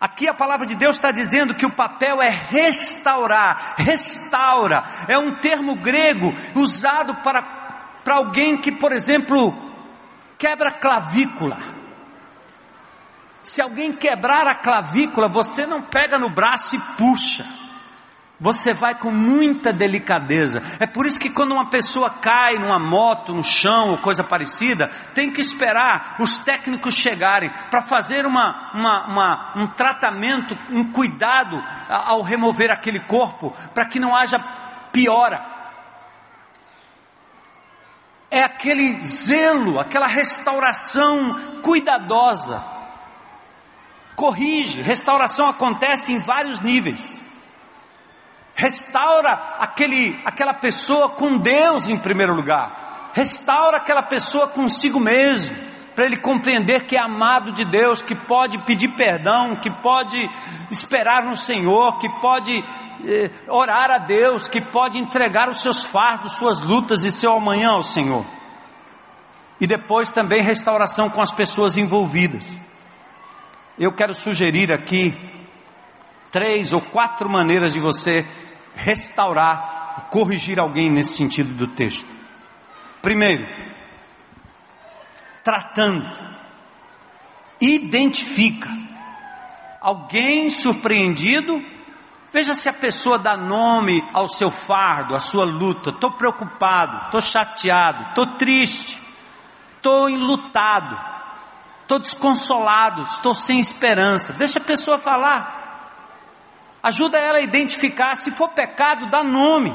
Aqui a palavra de Deus está dizendo que o papel é restaurar, restaura, é um termo grego usado para, para alguém que, por exemplo, quebra clavícula. Se alguém quebrar a clavícula, você não pega no braço e puxa. Você vai com muita delicadeza. É por isso que quando uma pessoa cai numa moto, no chão ou coisa parecida, tem que esperar os técnicos chegarem para fazer uma, uma, uma, um tratamento, um cuidado ao remover aquele corpo, para que não haja piora. É aquele zelo, aquela restauração cuidadosa corrige, restauração acontece em vários níveis. Restaura aquele, aquela pessoa com Deus em primeiro lugar. Restaura aquela pessoa consigo mesmo, para ele compreender que é amado de Deus, que pode pedir perdão, que pode esperar no Senhor, que pode eh, orar a Deus, que pode entregar os seus fardos, suas lutas e seu amanhã ao Senhor. E depois também restauração com as pessoas envolvidas. Eu quero sugerir aqui três ou quatro maneiras de você restaurar, corrigir alguém nesse sentido do texto. Primeiro, tratando, identifica alguém surpreendido. Veja se a pessoa dá nome ao seu fardo, à sua luta. Estou preocupado, estou chateado, estou triste, estou enlutado estou desconsolado, estou sem esperança. Deixa a pessoa falar. Ajuda ela a identificar. Se for pecado, dá nome.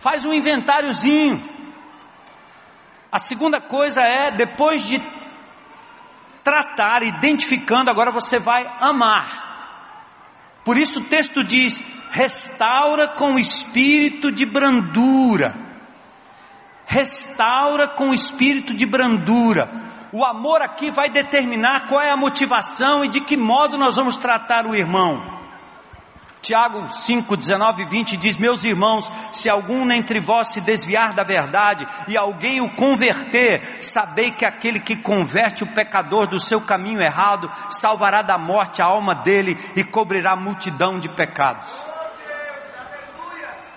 Faz um inventáriozinho. A segunda coisa é, depois de tratar, identificando, agora você vai amar. Por isso o texto diz: restaura com espírito de brandura. Restaura com espírito de brandura. O amor aqui vai determinar qual é a motivação e de que modo nós vamos tratar o irmão. Tiago 5, 19 e 20 diz: Meus irmãos, se algum entre vós se desviar da verdade e alguém o converter, sabei que aquele que converte o pecador do seu caminho errado salvará da morte a alma dele e cobrirá multidão de pecados.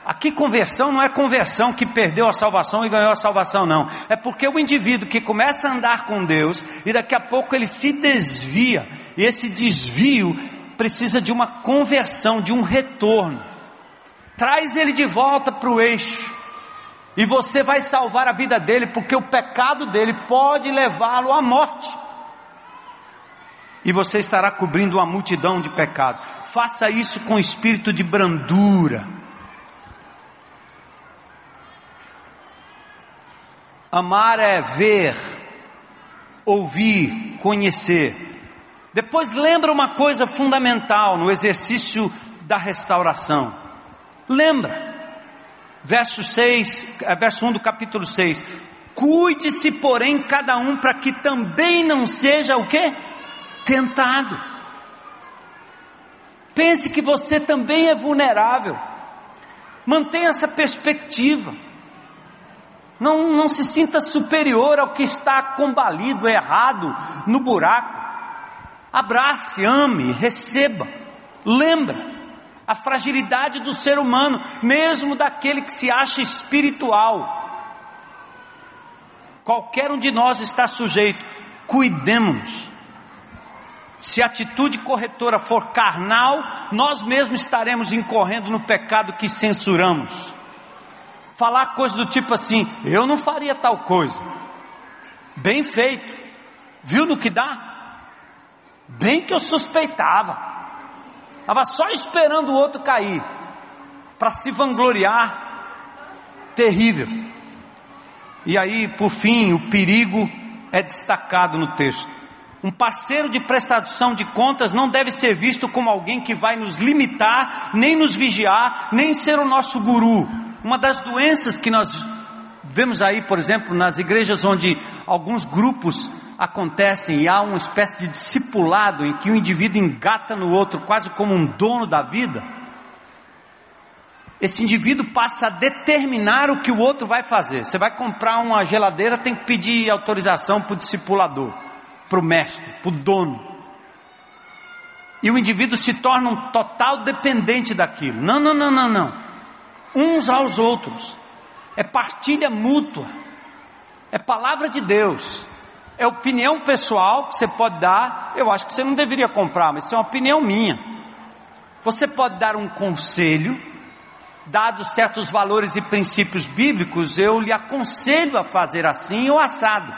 Aqui conversão não é conversão que perdeu a salvação e ganhou a salvação, não. É porque o indivíduo que começa a andar com Deus e daqui a pouco ele se desvia, e esse desvio precisa de uma conversão, de um retorno. Traz ele de volta para o eixo. E você vai salvar a vida dele, porque o pecado dele pode levá-lo à morte. E você estará cobrindo uma multidão de pecados. Faça isso com espírito de brandura Amar é ver, ouvir, conhecer. Depois lembra uma coisa fundamental no exercício da restauração. Lembra. Verso 6, eh, verso 1 do capítulo 6. Cuide-se, porém, cada um para que também não seja o quê? Tentado. Pense que você também é vulnerável. Mantenha essa perspectiva. Não, não se sinta superior ao que está combalido, errado, no buraco. Abrace, ame, receba. Lembra a fragilidade do ser humano, mesmo daquele que se acha espiritual. Qualquer um de nós está sujeito. Cuidemos. Se a atitude corretora for carnal, nós mesmos estaremos incorrendo no pecado que censuramos. Falar coisas do tipo assim: eu não faria tal coisa. Bem feito. Viu no que dá? Bem que eu suspeitava. Estava só esperando o outro cair. Para se vangloriar. Terrível. E aí, por fim, o perigo é destacado no texto. Um parceiro de prestação de contas não deve ser visto como alguém que vai nos limitar, nem nos vigiar, nem ser o nosso guru. Uma das doenças que nós vemos aí, por exemplo, nas igrejas onde alguns grupos acontecem e há uma espécie de discipulado em que o indivíduo engata no outro quase como um dono da vida, esse indivíduo passa a determinar o que o outro vai fazer. Você vai comprar uma geladeira, tem que pedir autorização para o discipulador, para o mestre, para o dono. E o indivíduo se torna um total dependente daquilo. Não, não, não, não, não. Uns aos outros. É partilha mútua. É palavra de Deus. É opinião pessoal que você pode dar. Eu acho que você não deveria comprar, mas isso é uma opinião minha. Você pode dar um conselho dados certos valores e princípios bíblicos, eu lhe aconselho a fazer assim ou assado.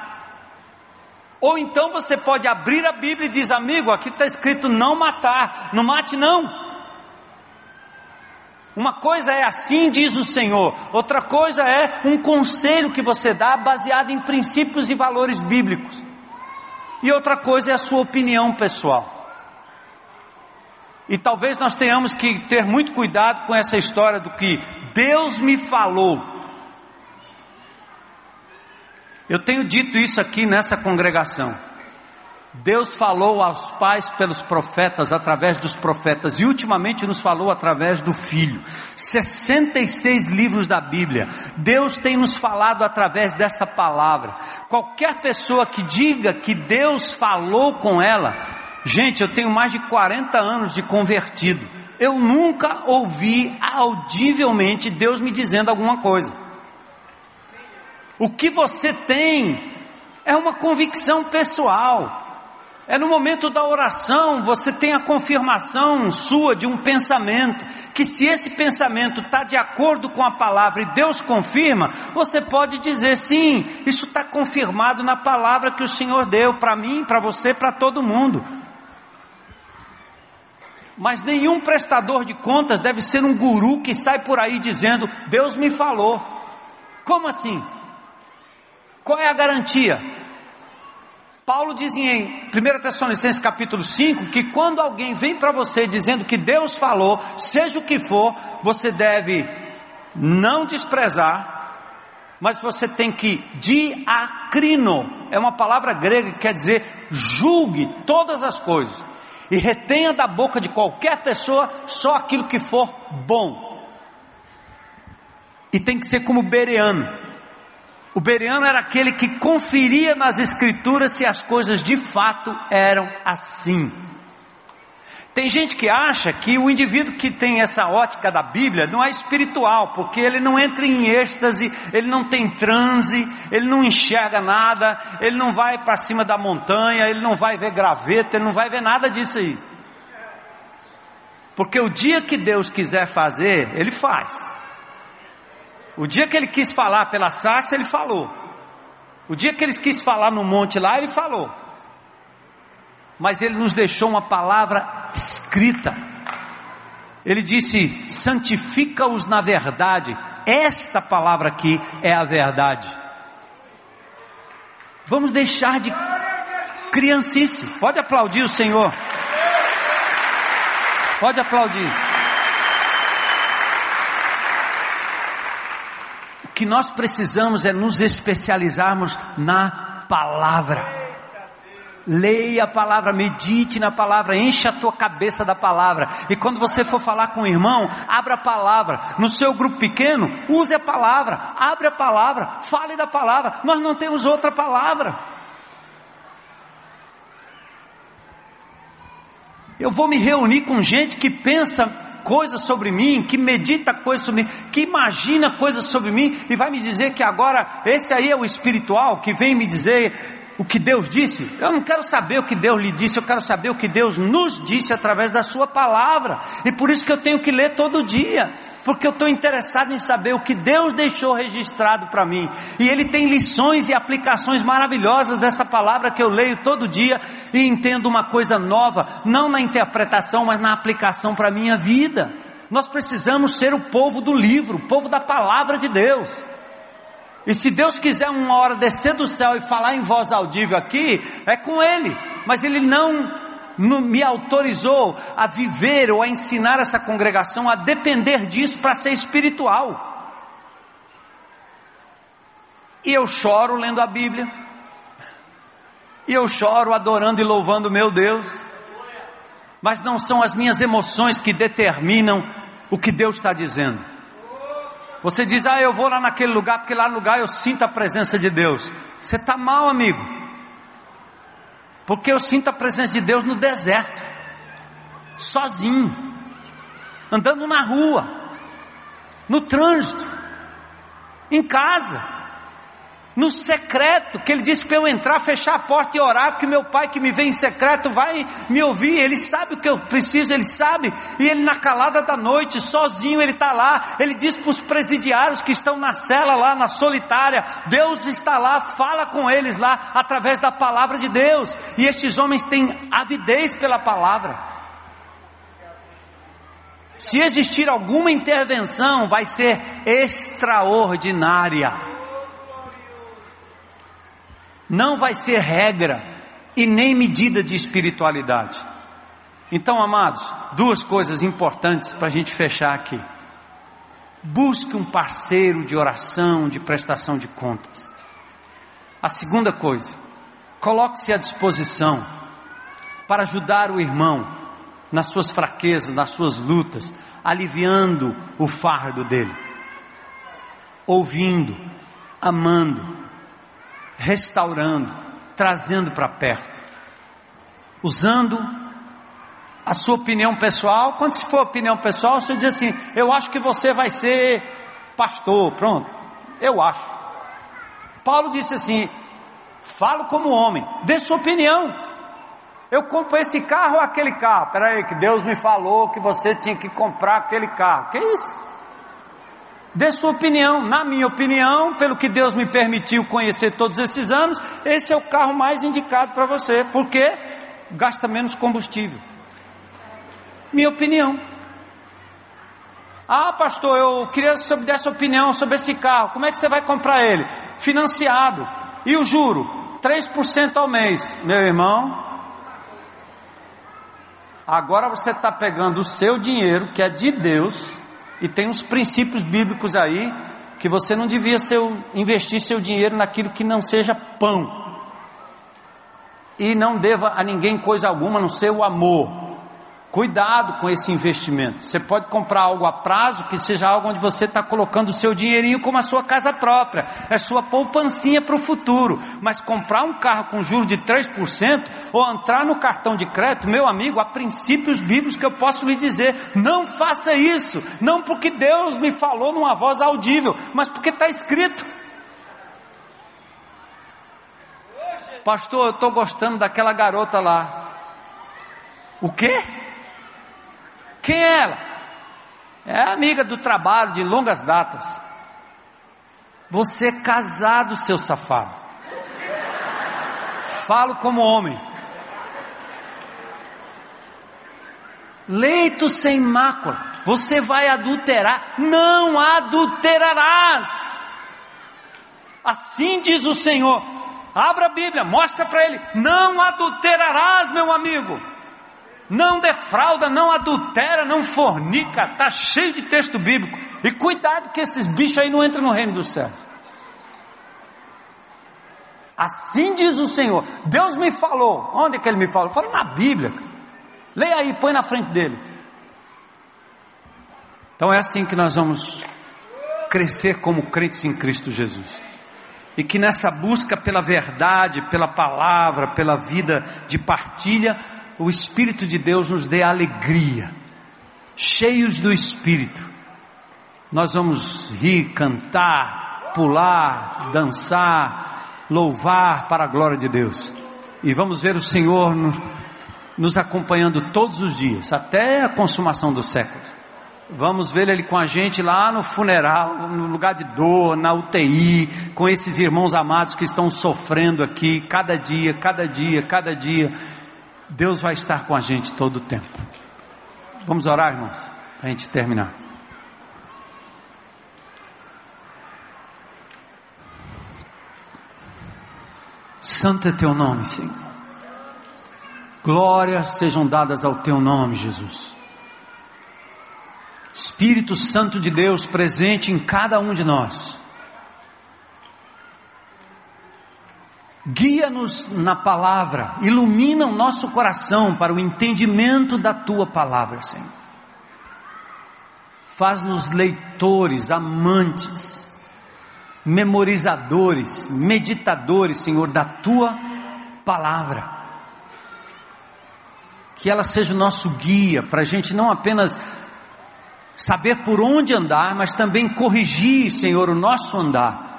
Ou então você pode abrir a Bíblia e diz, amigo, aqui está escrito não matar, não mate não. Uma coisa é assim diz o Senhor, outra coisa é um conselho que você dá baseado em princípios e valores bíblicos. E outra coisa é a sua opinião pessoal. E talvez nós tenhamos que ter muito cuidado com essa história do que Deus me falou. Eu tenho dito isso aqui nessa congregação. Deus falou aos pais pelos profetas, através dos profetas, e ultimamente nos falou através do Filho. 66 livros da Bíblia. Deus tem nos falado através dessa palavra. Qualquer pessoa que diga que Deus falou com ela, Gente, eu tenho mais de 40 anos de convertido. Eu nunca ouvi audivelmente Deus me dizendo alguma coisa. O que você tem é uma convicção pessoal. É no momento da oração você tem a confirmação sua de um pensamento, que se esse pensamento está de acordo com a palavra e Deus confirma, você pode dizer sim, isso está confirmado na palavra que o Senhor deu para mim, para você, para todo mundo. Mas nenhum prestador de contas deve ser um guru que sai por aí dizendo: Deus me falou. Como assim? Qual é a garantia? Paulo diz em 1 Tessalonicenses capítulo 5 que quando alguém vem para você dizendo que Deus falou, seja o que for, você deve não desprezar, mas você tem que diacrino, é uma palavra grega que quer dizer julgue todas as coisas e retenha da boca de qualquer pessoa só aquilo que for bom. E tem que ser como Bereano. O Bereano era aquele que conferia nas escrituras se as coisas de fato eram assim. Tem gente que acha que o indivíduo que tem essa ótica da Bíblia não é espiritual, porque ele não entra em êxtase, ele não tem transe, ele não enxerga nada, ele não vai para cima da montanha, ele não vai ver graveto, ele não vai ver nada disso aí. Porque o dia que Deus quiser fazer, Ele faz. O dia que Ele quis falar pela sarça, Ele falou. O dia que Ele quis falar no monte lá, Ele falou mas ele nos deixou uma palavra escrita. Ele disse: santifica-os na verdade. Esta palavra aqui é a verdade. Vamos deixar de criancice. Pode aplaudir o Senhor. Pode aplaudir. Que nós precisamos é nos especializarmos na palavra. Leia a palavra, medite na palavra, enche a tua cabeça da palavra. E quando você for falar com o irmão, abra a palavra. No seu grupo pequeno, use a palavra, abre a palavra, fale da palavra. Nós não temos outra palavra. Eu vou me reunir com gente que pensa coisas sobre mim, que medita coisas sobre mim, que imagina coisas sobre mim e vai me dizer que agora esse aí é o espiritual que vem me dizer o que Deus disse. Eu não quero saber o que Deus lhe disse, eu quero saber o que Deus nos disse através da Sua palavra. E por isso que eu tenho que ler todo dia porque eu estou interessado em saber o que Deus deixou registrado para mim. E Ele tem lições e aplicações maravilhosas dessa palavra que eu leio todo dia e entendo uma coisa nova, não na interpretação, mas na aplicação para a minha vida. Nós precisamos ser o povo do livro, o povo da palavra de Deus. E se Deus quiser uma hora descer do céu e falar em voz audível aqui, é com Ele, mas Ele não me autorizou a viver ou a ensinar essa congregação a depender disso para ser espiritual. E eu choro lendo a Bíblia, e eu choro adorando e louvando meu Deus, mas não são as minhas emoções que determinam o que Deus está dizendo. Você diz, ah, eu vou lá naquele lugar, porque lá no lugar eu sinto a presença de Deus. Você está mal, amigo. Porque eu sinto a presença de Deus no deserto, sozinho, andando na rua, no trânsito, em casa no secreto, que ele disse para eu entrar, fechar a porta e orar, porque meu pai que me vê em secreto vai me ouvir, ele sabe o que eu preciso, ele sabe, e ele na calada da noite, sozinho, ele está lá, ele diz para os presidiários que estão na cela lá, na solitária, Deus está lá, fala com eles lá, através da palavra de Deus, e estes homens têm avidez pela palavra. Se existir alguma intervenção, vai ser extraordinária não vai ser regra e nem medida de espiritualidade. Então, amados, duas coisas importantes para a gente fechar aqui. Busque um parceiro de oração, de prestação de contas. A segunda coisa, coloque-se à disposição para ajudar o irmão nas suas fraquezas, nas suas lutas, aliviando o fardo dele, ouvindo, amando, restaurando, trazendo para perto, usando a sua opinião pessoal. Quando se for opinião pessoal, você diz assim: Eu acho que você vai ser pastor. Pronto, eu acho. Paulo disse assim: Falo como homem, dê sua opinião. Eu compro esse carro ou aquele carro? Peraí, que Deus me falou que você tinha que comprar aquele carro. Que isso? Dê sua opinião. Na minha opinião, pelo que Deus me permitiu conhecer todos esses anos, esse é o carro mais indicado para você, porque gasta menos combustível. Minha opinião. Ah, pastor, eu queria saber dessa opinião sobre esse carro. Como é que você vai comprar ele? Financiado. E o juro? 3% ao mês. Meu irmão, agora você está pegando o seu dinheiro, que é de Deus, e tem uns princípios bíblicos aí que você não devia seu, investir seu dinheiro naquilo que não seja pão. E não deva a ninguém coisa alguma no seu amor. Cuidado com esse investimento. Você pode comprar algo a prazo que seja algo onde você está colocando o seu dinheirinho como a sua casa própria, é sua poupancinha para o futuro. Mas comprar um carro com juros de 3% ou entrar no cartão de crédito, meu amigo, há princípios bíblicos que eu posso lhe dizer: não faça isso. Não porque Deus me falou numa voz audível, mas porque está escrito. Pastor, eu estou gostando daquela garota lá. O quê? Quem é ela? É amiga do trabalho de longas datas. Você é casado, seu safado. Falo como homem. Leito sem mácula. Você vai adulterar? Não adulterarás. Assim diz o Senhor. Abra a Bíblia, mostra para ele. Não adulterarás, meu amigo não defrauda, não adultera, não fornica, está cheio de texto bíblico. E cuidado que esses bichos aí não entram no reino dos céus. Assim diz o Senhor. Deus me falou. Onde é que ele me falou? Falou na Bíblia. Leia aí, põe na frente dele. Então é assim que nós vamos crescer como crentes em Cristo Jesus. E que nessa busca pela verdade, pela palavra, pela vida de partilha, o Espírito de Deus nos dê alegria, cheios do Espírito. Nós vamos rir, cantar, pular, dançar, louvar para a glória de Deus. E vamos ver o Senhor nos, nos acompanhando todos os dias, até a consumação dos séculos. Vamos ver ele com a gente lá no funeral, no lugar de dor, na UTI, com esses irmãos amados que estão sofrendo aqui, cada dia, cada dia, cada dia. Deus vai estar com a gente todo o tempo. Vamos orar, irmãos, para a gente terminar. Santo é teu nome, Senhor. Glórias sejam dadas ao teu nome, Jesus. Espírito Santo de Deus presente em cada um de nós. Guia-nos na palavra, ilumina o nosso coração para o entendimento da tua palavra, Senhor. Faz-nos leitores, amantes, memorizadores, meditadores, Senhor, da tua palavra. Que ela seja o nosso guia, para a gente não apenas saber por onde andar, mas também corrigir, Senhor, o nosso andar.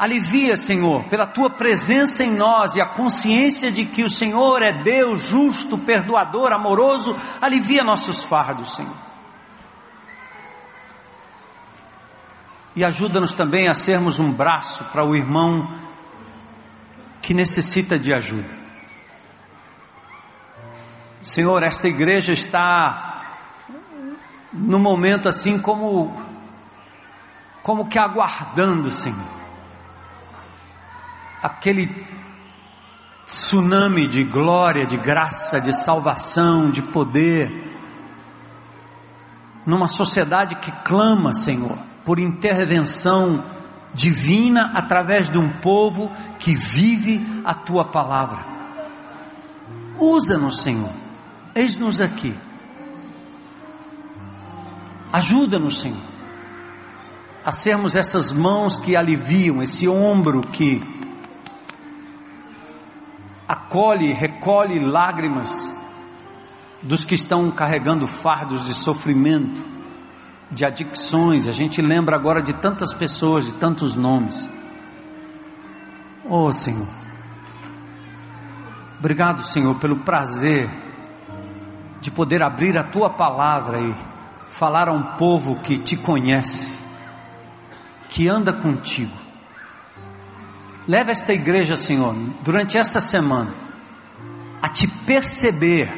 Alivia, Senhor, pela tua presença em nós e a consciência de que o Senhor é Deus justo, perdoador, amoroso, alivia nossos fardos, Senhor. E ajuda-nos também a sermos um braço para o irmão que necessita de ajuda. Senhor, esta igreja está no momento assim como como que aguardando, Senhor. Aquele tsunami de glória, de graça, de salvação, de poder. Numa sociedade que clama, Senhor, por intervenção divina através de um povo que vive a tua palavra. Usa-nos, Senhor. Eis-nos aqui Ajuda-nos, Senhor, a sermos essas mãos que aliviam, esse ombro que acolhe, recolhe lágrimas dos que estão carregando fardos de sofrimento, de adicções. A gente lembra agora de tantas pessoas, de tantos nomes. Oh, Senhor. Obrigado, Senhor, pelo prazer de poder abrir a tua palavra e falar a um povo que te conhece, que anda contigo. Leva esta igreja, Senhor, durante essa semana, a te perceber,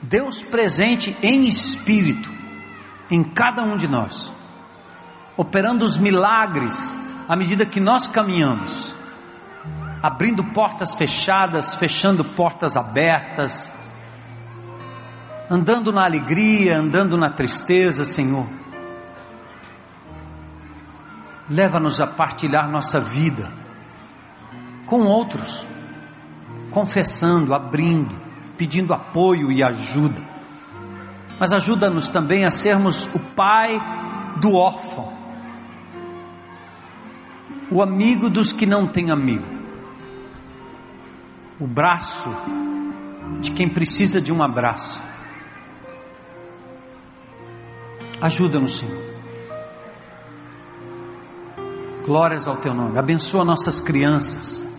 Deus presente em espírito, em cada um de nós, operando os milagres à medida que nós caminhamos, abrindo portas fechadas, fechando portas abertas, andando na alegria, andando na tristeza, Senhor. Leva-nos a partilhar nossa vida com outros, confessando, abrindo, pedindo apoio e ajuda. Mas ajuda-nos também a sermos o pai do órfão, o amigo dos que não têm amigo, o braço de quem precisa de um abraço Ajuda-nos, Senhor. Glórias ao Teu nome. Abençoa nossas crianças.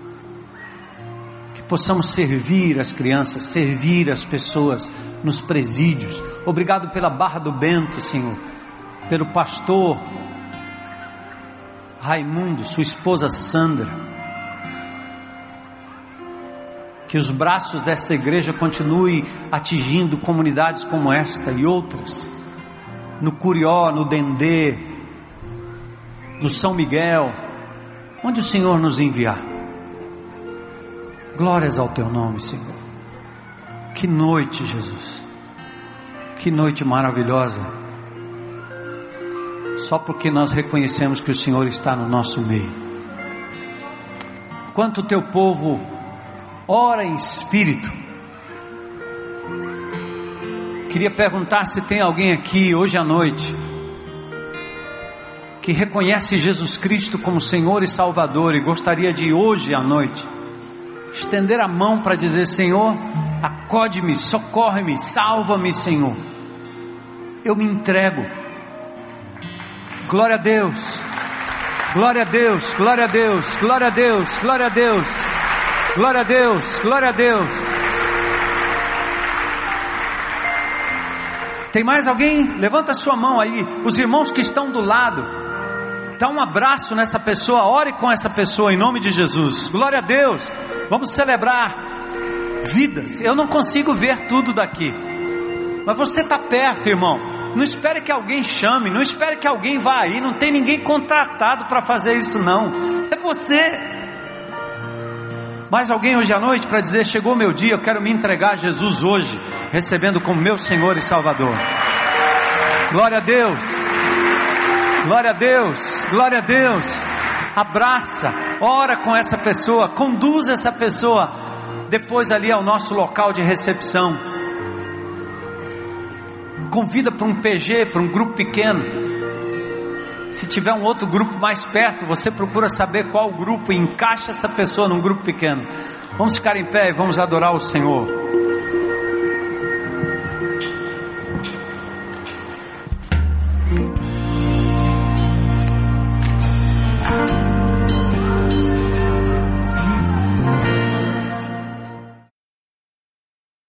Possamos servir as crianças, servir as pessoas nos presídios. Obrigado pela Barra do Bento, Senhor. Pelo pastor Raimundo, sua esposa Sandra. Que os braços desta igreja continuem atingindo comunidades como esta e outras no Curió, no Dendê, no São Miguel, onde o Senhor nos enviar. Glórias ao teu nome, Senhor. Que noite, Jesus. Que noite maravilhosa. Só porque nós reconhecemos que o Senhor está no nosso meio. Quanto o teu povo ora em espírito, Queria perguntar se tem alguém aqui hoje à noite que reconhece Jesus Cristo como Senhor e Salvador e gostaria de hoje à noite estender a mão para dizer: Senhor, acode-me, socorre-me, salva-me, Senhor. Eu me entrego. Glória a Deus. Glória a Deus, glória a Deus, glória a Deus, glória a Deus, glória a Deus, glória a Deus. Tem mais alguém? Levanta sua mão aí. Os irmãos que estão do lado, dá um abraço nessa pessoa, ore com essa pessoa em nome de Jesus. Glória a Deus. Vamos celebrar vidas. Eu não consigo ver tudo daqui, mas você está perto, irmão. Não espere que alguém chame, não espere que alguém vá aí, não tem ninguém contratado para fazer isso não. É você. Mais alguém hoje à noite para dizer: chegou meu dia, eu quero me entregar a Jesus hoje, recebendo como meu Senhor e Salvador. Glória a Deus. Glória a Deus. Glória a Deus. Abraça, ora com essa pessoa, conduz essa pessoa depois ali ao nosso local de recepção convida para um PG, para um grupo pequeno. Se tiver um outro grupo mais perto, você procura saber qual grupo e encaixa essa pessoa num grupo pequeno. Vamos ficar em pé e vamos adorar o Senhor.